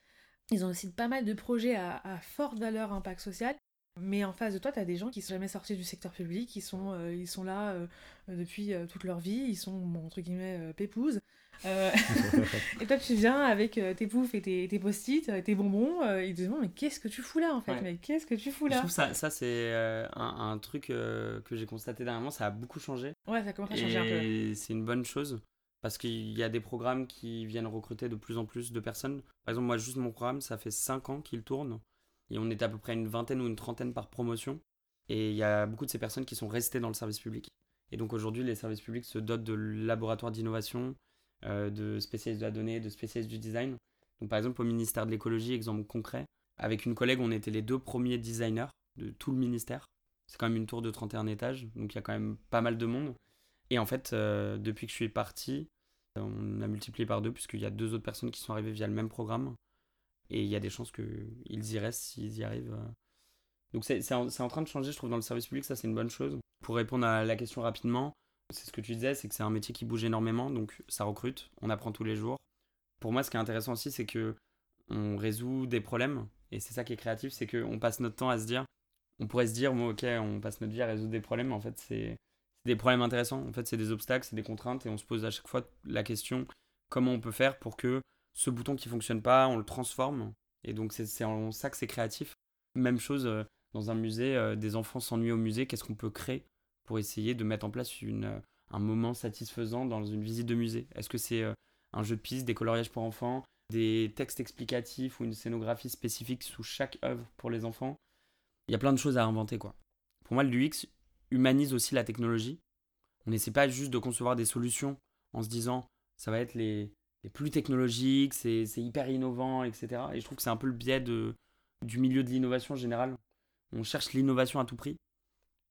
D: Ils ont aussi pas mal de projets à, à forte valeur impact social. Mais en face de toi, tu as des gens qui sont jamais sortis du secteur public, qui sont, euh, ils sont là euh, depuis euh, toute leur vie, ils sont, bon, entre guillemets, pépouses. Et toi, tu viens avec tes poufs et tes, tes post-it, tes bonbons, ils te demandent, mais qu'est-ce que tu fous là, en fait
E: Ouais.
D: Mais qu'est-ce que tu fous
E: Je
D: là
E: trouve ça, ça c'est un, un truc que j'ai constaté dernièrement, ça a beaucoup changé.
D: Ouais, ça commence à changer un peu.
E: Et c'est une bonne chose parce qu'il y a des programmes qui viennent recruter de plus en plus de personnes. Par exemple, moi, juste mon programme, ça fait 5 ans qu'il tourne et on est à peu près une vingtaine ou une trentaine par promotion. Et il y a beaucoup de ces personnes qui sont restées dans le service public. Et donc aujourd'hui, les services publics se dotent de laboratoires d'innovation, euh, de spécialistes de la donnée, de spécialistes du design. Donc par exemple, au ministère de l'écologie, exemple concret, avec une collègue, on était les deux premiers designers de tout le ministère. C'est quand même une tour de 31 étages, donc il y a quand même pas mal de monde. Et en fait, euh, depuis que je suis parti, euh, on a multiplié par deux, puisqu'il y a deux autres personnes qui sont arrivées via le même programme. Et il y a des chances qu'ils y restent s'ils y arrivent. euh. Donc c'est en, en train de changer, je trouve, dans le service public, ça c'est une bonne chose. Pour répondre à la question rapidement, c'est ce que tu disais, c'est que c'est un métier qui bouge énormément, donc ça recrute, on apprend tous les jours. Pour moi, ce qui est intéressant aussi, c'est que on résout des problèmes, et c'est ça qui est créatif, c'est qu'on passe notre temps à se dire, on pourrait se dire, bon, ok, on passe notre vie à résoudre des problèmes, mais en fait, c'est des problèmes intéressants. En fait, c'est des obstacles, c'est des contraintes, et on se pose à chaque fois la question comment on peut faire pour que ce bouton qui fonctionne pas, on le transforme. Et donc, c'est en ça que c'est créatif. Même chose euh, dans un musée, euh, des enfants s'ennuient au musée, qu'est-ce qu'on peut créer pour essayer de mettre en place une, euh, un moment satisfaisant dans une visite de musée? Est-ce que c'est un jeu de piste, des coloriages pour enfants, des textes explicatifs ou une scénographie spécifique sous chaque œuvre pour les enfants? Il y a plein de choses à inventer, quoi. Pour moi, l'UX humanise aussi la technologie. On n'essaie pas juste de concevoir des solutions en se disant ça va être les, les plus technologiques, c'est c'est hyper innovant, etc. Et je trouve que c'est un peu le biais du milieu de l'innovation en général. On cherche l'innovation à tout prix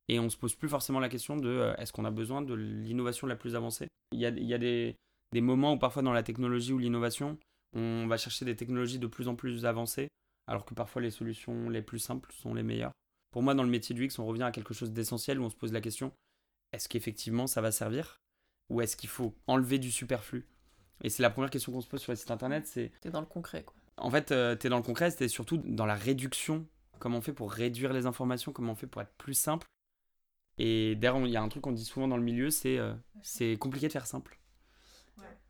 E: et on se pose plus forcément la question de euh, est-ce qu'on a besoin de l'innovation la plus avancée? Il y a, il y a des, des moments où parfois dans la technologie ou l'innovation, on va chercher des technologies de plus en plus avancées, alors que parfois les solutions les plus simples sont les meilleures. Pour moi, dans le métier du X, on revient à quelque chose d'essentiel où on se pose la question est-ce qu'effectivement ça va servir? Ou est-ce qu'il faut enlever du superflu? Et c'est la première question qu'on se pose sur les sites internet, c'est
A: T'es dans le concret, quoi.
E: en fait, euh, t'es dans le concret, c'était surtout dans la réduction. Comment on fait pour réduire les informations, comment on fait pour être plus simple. Et d'ailleurs, il y a un truc qu'on dit souvent dans le milieu, c'est euh, c'est compliqué de faire simple.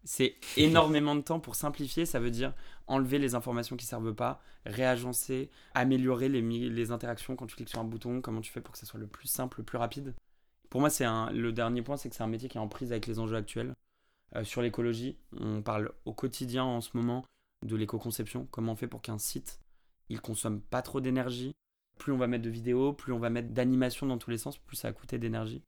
E: C'est énormément de temps pour simplifier, ça veut dire enlever les informations qui servent pas, réagencer, améliorer les, les interactions quand tu cliques sur un bouton, comment tu fais pour que ça soit le plus simple, le plus rapide. Pour moi, c'est le dernier point, c'est que c'est un métier qui est en prise avec les enjeux actuels. Euh, sur l'écologie, on parle au quotidien en ce moment de l'éco-conception, comment on fait pour qu'un site, il consomme pas trop d'énergie? Plus on va mettre de vidéos, plus on va mettre d'animation dans tous les sens, plus ça va coûter d'énergie.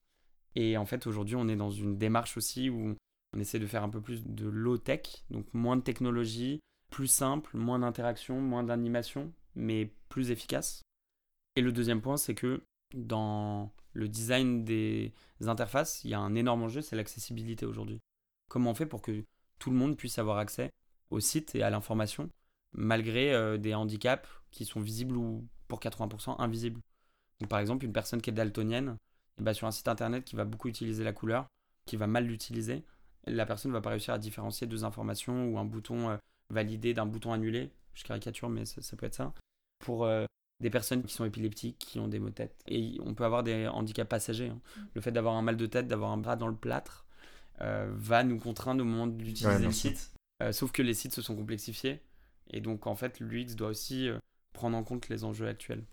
E: Et en fait, aujourd'hui, on est dans une démarche aussi où on essaie de faire un peu plus de low-tech, donc moins de technologie, plus simple, moins d'interaction, moins d'animation, mais plus efficace. Et le deuxième point, c'est que dans le design des interfaces, il y a un énorme enjeu, c'est l'accessibilité aujourd'hui. Comment on fait pour que tout le monde puisse avoir accès au site et à l'information, malgré euh, des handicaps qui sont visibles ou pour 80% invisibles. Donc, par exemple, une personne qui est daltonienne, eh ben, sur un site internet qui va beaucoup utiliser la couleur, qui va mal l'utiliser, la personne ne va pas réussir à différencier deux informations ou un bouton euh, validé d'un bouton annulé. Je caricature, mais ça, ça peut être ça. Pour euh, des personnes qui sont épileptiques, qui ont des maux de tête. Et on peut avoir des handicaps passagers. hein. Le fait d'avoir un mal de tête, d'avoir un bras dans le plâtre, va nous contraindre au moment d'utiliser
C: Ouais,
E: le site. Euh, sauf que les sites se sont complexifiés. Et donc, en fait, l'UX doit aussi euh, prendre en compte les enjeux actuels.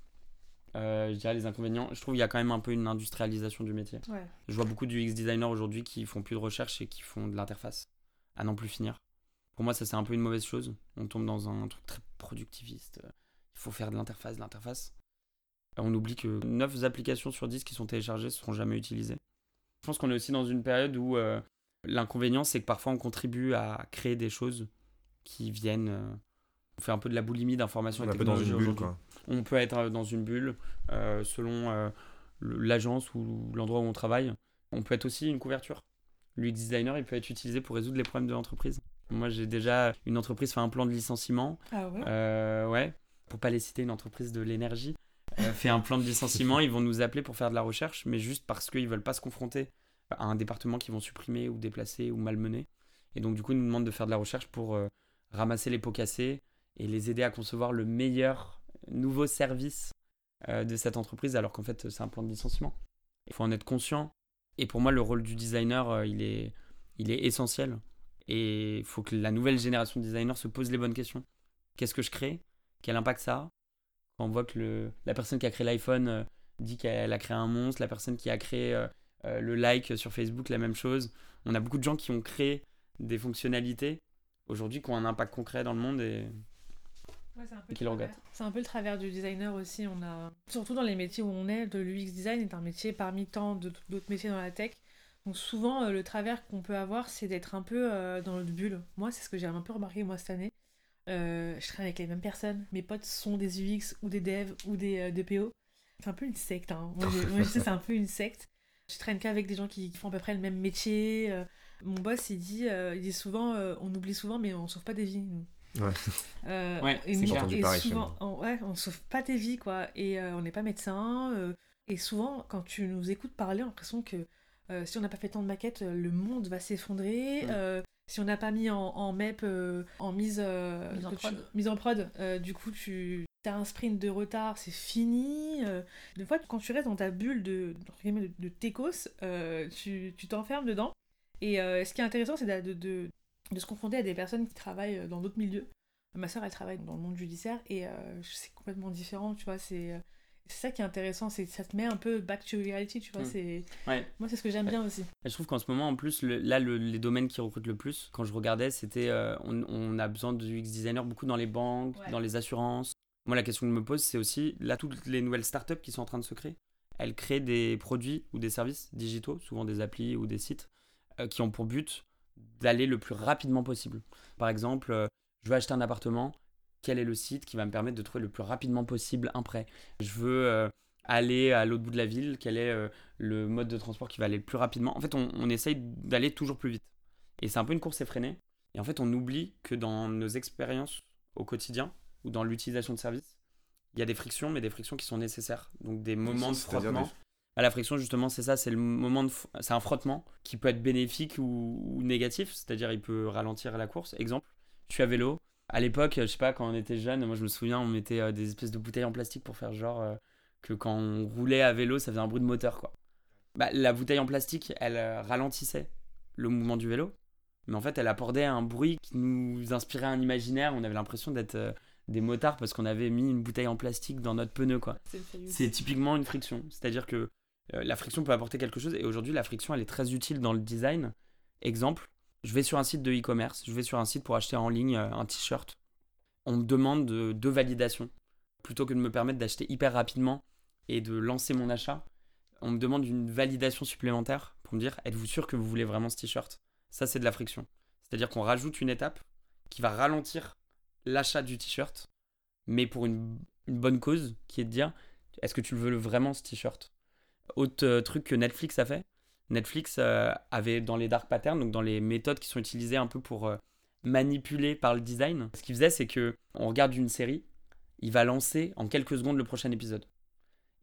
E: Euh, je dirais les inconvénients. Je trouve qu'il y a quand même un peu une industrialisation du métier.
D: Ouais.
E: Je vois beaucoup d'UX designers aujourd'hui qui font plus de recherche et qui font de l'interface à n'en plus finir. Pour moi, ça c'est un peu une mauvaise chose. On tombe dans un truc très productiviste. Il faut faire de l'interface, de l'interface. On oublie que 9 applications sur 10 qui sont téléchargées ne seront jamais utilisées. Je pense qu'on est aussi dans une période où euh, l'inconvénient c'est que parfois on contribue à créer des choses qui viennent. euh, on fait un peu de la boulimie d'informations
C: On
E: et
C: est un peu dans une bulle, quoi.
E: On peut être euh, dans une bulle euh, selon euh, l'agence ou l'endroit où on travaille. On peut être aussi une couverture. L'UX designer, il peut être utilisé pour résoudre les problèmes de l'entreprise. Moi, j'ai déjà une entreprise fait un plan de licenciement.
D: Ah ouais?
E: Euh, ouais, pour pas les citer, une entreprise de l'énergie euh, fait un plan de licenciement. Ils vont nous appeler pour faire de la recherche, mais juste parce qu'ils veulent pas se confronter à un département qu'ils vont supprimer ou déplacer ou malmener. Et donc, du coup, ils nous demandent de faire de la recherche pour euh, ramasser les pots cassés et les aider à concevoir le meilleur nouveau service euh, de cette entreprise alors qu'en fait c'est un plan de licenciement. Il faut en être conscient. Et pour moi, le rôle du designer, euh, il, est, il est essentiel. Et il faut que la nouvelle génération de designers se pose les bonnes questions. Qu'est-ce que je crée? Quel impact ça a? Quand on voit que le, la personne qui a créé l'iPhone dit qu'elle a créé un monstre, la personne qui a créé euh, le like sur Facebook, la même chose. On a beaucoup de gens qui ont créé des fonctionnalités aujourd'hui qui ont un impact concret dans le monde et
D: Ouais, c'est un peu le travers. C'est un peu le travers du designer aussi. On a surtout dans les métiers où on est, de l'UX design est un métier parmi tant d'autres métiers dans la tech. Donc souvent euh, le travers qu'on peut avoir, c'est d'être un peu euh, dans notre bulle. Moi, c'est ce que j'ai un peu remarqué moi cette année. Euh, je traîne avec les mêmes personnes. Mes potes sont des UX ou des devs ou des DPO. C'est un peu une secte. Hein. Moi, je sais, c'est un peu une secte. Je traîne qu'avec des gens qui font à peu près le même métier. Euh, mon boss, il dit, euh, il dit souvent, euh, on oublie souvent, mais on sauve pas des vies. nous.
C: Ouais.
D: Euh,
E: Ouais,
D: et
E: c'est
D: nous- et
C: pareil
D: souvent, on, ouais, on sauve pas des vies, quoi. Et euh, on n'est pas médecin. euh, et souvent, quand tu nous écoutes parler, on a l'impression que euh, si on n'a pas fait tant de maquettes, le monde va s'effondrer. Si on n'a pas mis en, en MEP, euh, en mise, euh,
A: Mise en
D: tu-
A: prod.
D: mise en prod, euh, du coup, tu as un sprint de retard, c'est fini. euh. des fois, quand tu restes dans ta bulle de, de, de techos, euh, tu tu t'enfermes dedans. Et euh, ce qui est intéressant, c'est de, de, de- de se confronter à des personnes qui travaillent euh, dans d'autres milieux. Ma soeur, elle travaille dans le monde judiciaire et euh, c'est complètement différent, tu vois. C'est ça qui est intéressant, c'est ça te met un peu back to reality, tu vois.
E: Mm.
D: C'est
E: Ouais.
D: Moi, c'est ce que j'aime
E: Ouais.
D: bien aussi.
E: Et je trouve qu'en ce moment, en plus, le- là, le- les domaines qui recrutent le plus, quand je regardais, c'était euh, on, on a besoin de UX designers beaucoup dans les banques,
D: Ouais.
E: dans les assurances. Moi, la question que je me pose, c'est aussi, là, toutes les nouvelles startups qui sont en train de se créer, elles créent des produits ou des services digitaux, souvent des applis ou des sites, euh, qui ont pour but d'aller le plus rapidement possible. Par exemple, euh, je veux acheter un appartement, quel est le site qui va me permettre de trouver le plus rapidement possible un prêt? Je veux euh, aller à l'autre bout de la ville, quel est le mode de transport qui va aller le plus rapidement? En fait, on essaye d'aller toujours plus vite. Et c'est un peu une course effrénée. Et en fait, on oublie que dans nos expériences au quotidien ou dans l'utilisation de services, il y a des frictions, mais des frictions qui sont nécessaires. Donc des moments de frottement. À la friction, justement, c'est ça, c'est le moment de, c'est un frottement qui peut être bénéfique ou, ou négatif, c'est-à-dire il peut ralentir la course. Exemple, je suis à vélo. À l'époque, je sais pas, quand on était jeune, moi je me souviens, on mettait euh, des espèces de bouteilles en plastique pour faire genre euh, que quand on roulait à vélo, ça faisait un bruit de moteur, quoi. Bah, la bouteille en plastique, elle euh, ralentissait le mouvement du vélo, mais en fait, elle apportait un bruit qui nous inspirait un imaginaire. On avait l'impression d'être des motards parce qu'on avait mis une bouteille en plastique dans notre pneu, quoi. C'est typiquement une friction. C'est-à-dire que euh, la friction peut apporter quelque chose et aujourd'hui la friction elle est très utile dans le design. Exemple, je vais sur un site de e-commerce, je vais sur un site pour acheter en ligne euh, un t-shirt. On me demande de- deux validations. Plutôt que de me permettre d'acheter hyper rapidement et de lancer mon achat, on me demande une validation supplémentaire pour me dire êtes-vous sûr que vous voulez vraiment ce t-shirt? Ça c'est de la friction. C'est-à-dire qu'on rajoute une étape qui va ralentir l'achat du t-shirt, mais pour une, bonne cause qui est de dire est-ce que tu veux vraiment ce t-shirt? Autre euh, truc que Netflix a fait. Netflix euh, avait dans les dark patterns, donc dans les méthodes qui sont utilisées un peu pour euh, manipuler par le design, ce qu'il faisait c'est que on regarde une série, il va lancer en quelques secondes le prochain épisode.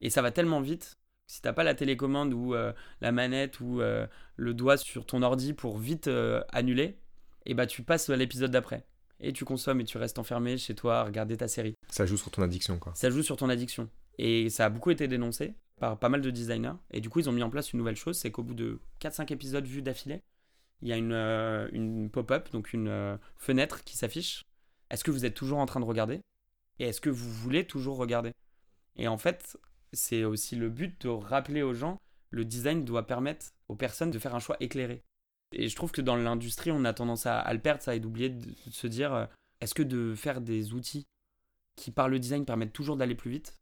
E: Et ça va tellement vite, si t'as pas la télécommande ou la manette ou le doigt sur ton ordi pour vite annuler, et bah tu passes à l'épisode d'après. Et tu consommes et tu restes enfermé chez toi à regarder ta série
C: Ça joue sur ton addiction, quoi.
E: ça joue sur ton addiction. Et ça a beaucoup été dénoncé par pas mal de designers. Et du coup, ils ont mis en place une nouvelle chose, c'est qu'au bout de 4-5 épisodes vus d'affilée, il y a une, euh, une pop-up, donc une euh, fenêtre qui s'affiche. Est-ce que vous êtes toujours en train de regarder? Et est-ce que vous voulez toujours regarder? Et en fait, c'est aussi le but de rappeler aux gens, le design doit permettre aux personnes de faire un choix éclairé. Et je trouve que dans l'industrie, on a tendance à, à le perdre, ça, et d'oublier de, de se dire, euh, est-ce que de faire des outils qui, par le design, permettent toujours d'aller plus vite,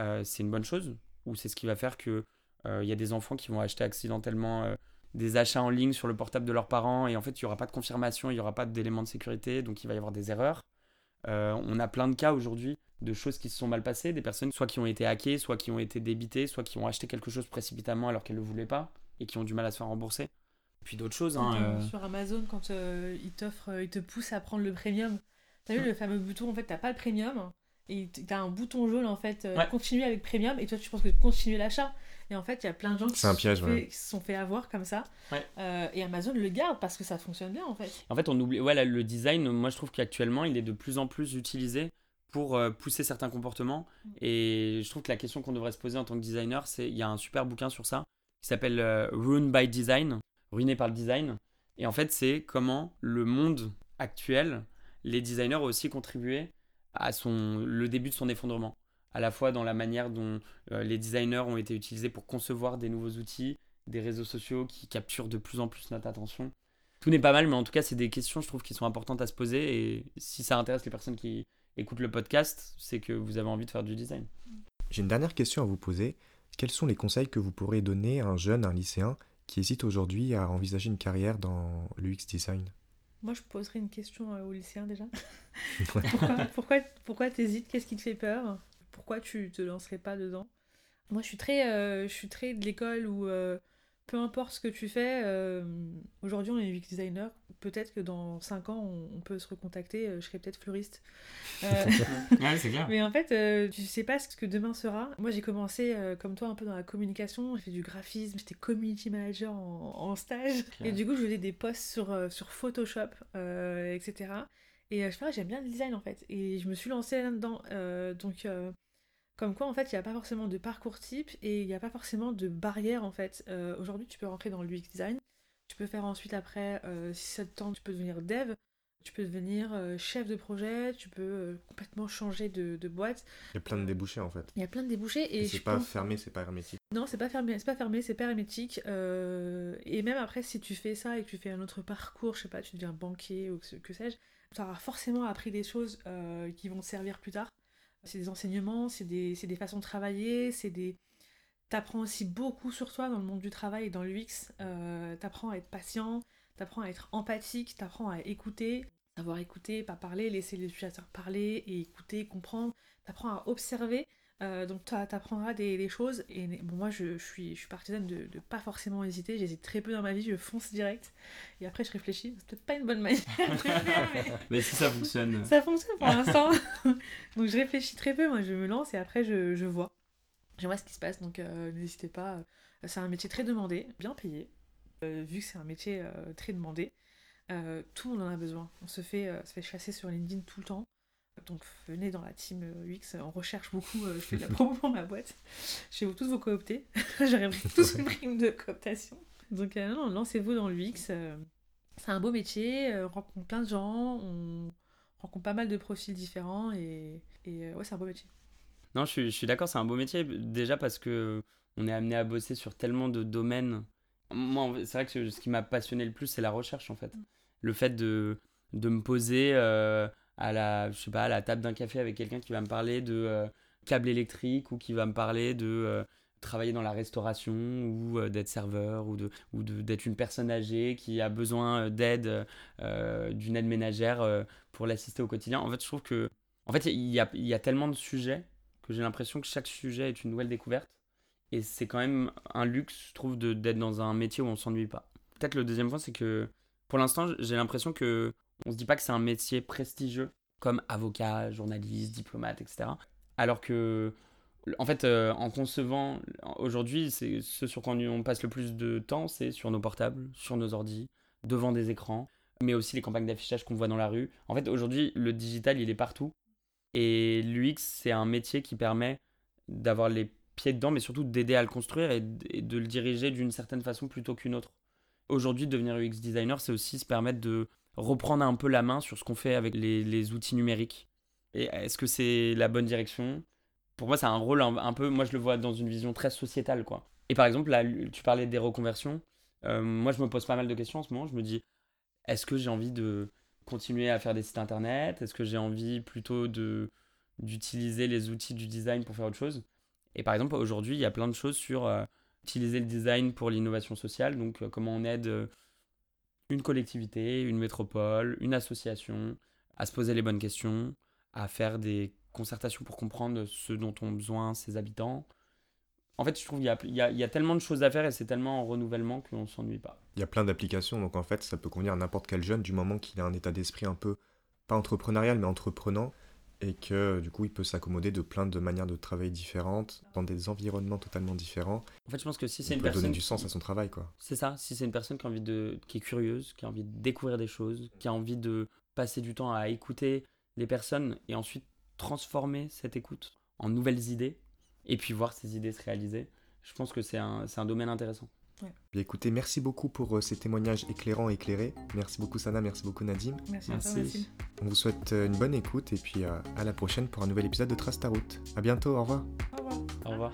E: euh, c'est une bonne chose? Ou c'est ce qui va faire que euh, il y a des enfants qui vont acheter accidentellement euh, des achats en ligne sur le portable de leurs parents et en fait, il n'y aura pas de confirmation, il n'y aura pas d'éléments de sécurité, donc il va y avoir des erreurs. Euh, on a plein de cas aujourd'hui de choses qui se sont mal passées, des personnes soit qui ont été hackées, soit qui ont été débitées, soit qui ont acheté quelque chose précipitamment alors qu'elles ne le voulaient pas et qui ont du mal à se faire rembourser. Puis d'autres choses. Hein,
D: Euh, Sur Amazon, quand euh, ils t'offrent, euh, ils te poussent à prendre le premium. T'as vu
E: Mm.
D: le fameux bouton, en fait, t'as pas le premium. Et t'as un bouton jaune, en fait, euh,
E: Ouais.
D: continuer avec premium. Et toi, tu penses que continuer l'achat. Et en fait, il y a plein de gens qui,
C: C'est un
D: se
C: piège,
D: sont
C: ouais.
D: fait- qui se sont fait avoir comme ça.
E: Ouais.
D: Euh, et Amazon le garde parce que ça fonctionne bien, en fait.
E: En fait, on oublie. Ouais, là, le design, moi, je trouve qu'actuellement, il est de plus en plus utilisé pour pousser certains comportements. Et je trouve que la question qu'on devrait se poser en tant que designer, c'est il y a un super bouquin sur ça qui s'appelle euh, Ruin by Design, ruiné par le design. Et en fait, c'est comment le monde actuel, les designers ont aussi contribué à son, le début de son effondrement. À la fois dans la manière dont euh, les designers ont été utilisés pour concevoir des nouveaux outils, des réseaux sociaux qui capturent de plus en plus notre attention. Tout n'est pas mal, mais en tout cas, c'est des questions, je trouve, qui sont importantes à se poser. Et si ça intéresse les personnes qui écoutent le podcast, c'est que vous avez envie de faire du design.
C: J'ai une dernière question à vous poser. Quels sont les conseils que vous pourrez donner à un jeune, un lycéen, qui hésite aujourd'hui à envisager une carrière dans l'UX design
D: Moi, je poserais une question euh, aux lycéens déjà. pourquoi pourquoi, pourquoi t'hésites? Qu'est-ce qui te fait peur? Pourquoi tu te lancerais pas dedans? Moi, je suis très, euh, je suis très de l'école où euh, peu importe ce que tu fais, euh, aujourd'hui on est UX designer, peut-être que dans 5 ans on, on peut se recontacter, euh, je serai peut-être fleuriste. Euh,
E: ouais, c'est clair.
D: mais en fait, tu sais pas ce que demain sera. Moi j'ai commencé comme toi un peu dans la communication, j'ai fait du graphisme, j'étais community manager en, en stage. Et du coup je faisais des posts sur, sur Photoshop, etc. Et je sais pas, j'aime bien le design en fait. Et je me suis lancée là-dedans. Donc comme quoi, en fait, il n'y a pas forcément de parcours type et il n'y a pas forcément de barrière, en fait. Euh, Aujourd'hui, tu peux rentrer dans l'UX design. Tu peux faire ensuite, après, euh, si ça te tente, tu peux devenir dev. Tu peux devenir euh, chef de projet. Tu peux euh, complètement changer de, de boîte.
C: Il y a plein de débouchés en fait.
D: Il y a plein de débouchés. Et,
C: Et c'est pas
D: pense-
C: fermé, c'est pas hermétique.
D: non, c'est pas fermé, c'est pas fermé, c'est pas hermétique. Et même après, si tu fais ça et que tu fais un autre parcours, je sais pas, tu deviens banquier ou que, que sais-je, tu auras forcément appris des choses qui vont te servir plus tard. C'est des enseignements, c'est des, des façons de travailler, c'est des... T'apprends aussi beaucoup sur toi dans le monde du travail et dans l'UX. Euh, t'apprends à être patient, t'apprends à être empathique, t'apprends à écouter, savoir écouter, pas parler, laisser les utilisateurs parler et écouter, comprendre. T'apprends à observer. Euh, donc tu apprendras des, des choses et bon, moi je, je suis, je suis partisane de, de pas forcément hésiter, j'hésite très peu dans ma vie, je fonce direct et après je réfléchis, c'est peut-être pas une bonne manière de faire, mais
E: Mais si ça fonctionne.
D: ça fonctionne pour l'instant. donc je réfléchis très peu, moi je me lance et après je, je vois. Je vois ce qui se passe, donc euh, n'hésitez pas. C'est un métier très demandé, bien payé. Euh, vu que c'est un métier euh, très demandé, euh, tout le monde en a besoin. On se fait, euh, se fait chasser sur LinkedIn tout le temps. Donc venez dans la team euh, UX, on recherche beaucoup, euh, je fais de la promo pour ma boîte. Je vais vous tous vous coopter. J'aurais pris tous une prime de cooptation. Donc euh, non, lancez-vous dans l'UX. euh, c'est un beau métier, euh, on rencontre plein de gens, on rencontre pas mal de profils différents et, et euh, ouais, c'est un beau métier.
E: Non, je suis, je suis d'accord, c'est un beau métier. Déjà parce que on est amené à bosser sur tellement de domaines. Moi, c'est vrai que ce qui m'a passionné le plus, c'est la recherche en fait. Le fait de, de me poser euh, à la, je sais pas, à la table d'un café avec quelqu'un qui va me parler de euh, câble électrique ou qui va me parler de euh, travailler dans la restauration ou euh, d'être serveur ou de ou d'être une personne âgée qui a besoin d'aide d'une aide ménagère pour l'assister au quotidien. En fait, je trouve que en fait, il y a, y a tellement de sujets que j'ai l'impression que chaque sujet est une nouvelle découverte. Et c'est quand même un luxe, je trouve, d'être dans un métier où on s'ennuie pas. Peut-être le deuxième point, c'est que pour l'instant, j'ai l'impression que on se dit pas que c'est un métier prestigieux comme avocat, journaliste, diplomate, etc. Alors que, en fait, euh, en concevant, aujourd'hui, c'est ce sur quoi on passe le plus de temps, c'est sur nos portables, sur nos ordis, devant des écrans, mais aussi les campagnes d'affichage qu'on voit dans la rue. En fait, aujourd'hui, le digital, il est partout. Et l'UX, c'est un métier qui permet d'avoir les pieds dedans, mais surtout d'aider à le construire et, de le diriger d'une certaine façon plutôt qu'une autre. Aujourd'hui, devenir UX designer, c'est aussi se permettre de reprendre un peu la main sur ce qu'on fait avec les, outils numériques. Et est-ce que c'est la bonne direction? Pour moi, c'est un rôle un, peu, moi je le vois dans une vision très sociétale, quoi. Et par exemple, là, tu parlais des reconversions. Euh, moi, je me pose pas mal de questions en ce moment. Je me dis, est-ce que j'ai envie de continuer à faire des sites internet? Est-ce que j'ai envie plutôt de d'utiliser les outils du design pour faire autre chose? Et par exemple, aujourd'hui, il y a plein de choses sur euh, utiliser le design pour l'innovation sociale. Donc, euh, comment on aide une collectivité, une métropole, une association à se poser les bonnes questions, à faire des concertations pour comprendre ce dont ont besoin ses habitants. En fait, je trouve qu'il y y, y a tellement de choses à faire et c'est tellement en renouvellement qu'on ne s'ennuie pas.
C: Il y a plein d'applications, donc en fait, ça peut convenir à n'importe quel jeune du moment qu'il a un état d'esprit un peu, pas entrepreneurial, mais entreprenant, et que du coup, il peut s'accommoder de plein de manières de travail différentes, dans des environnements totalement différents.
E: En fait, je pense que si c'est une
C: peut donner
E: personne
C: du sens à son travail, quoi.
E: C'est ça, si c'est une personne qui a envie de qui est curieuse, qui a envie de découvrir des choses, qui a envie de passer du temps à écouter les personnes et ensuite transformer cette écoute en nouvelles idées et puis voir ces idées se réaliser. Je pense que c'est un, c'est un domaine intéressant.
C: Bien écoutez, merci beaucoup pour euh, ces témoignages éclairants et éclairés. Merci beaucoup Sana, merci beaucoup Nadim.
D: Merci, à toi.
C: On vous souhaite euh, une bonne écoute et puis euh, à la prochaine pour un nouvel épisode de Trace ta route. À bientôt, au revoir.
D: Au revoir.
E: Au revoir.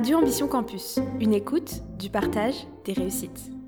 F: Radio Ambition Campus, une écoute, du partage, des réussites.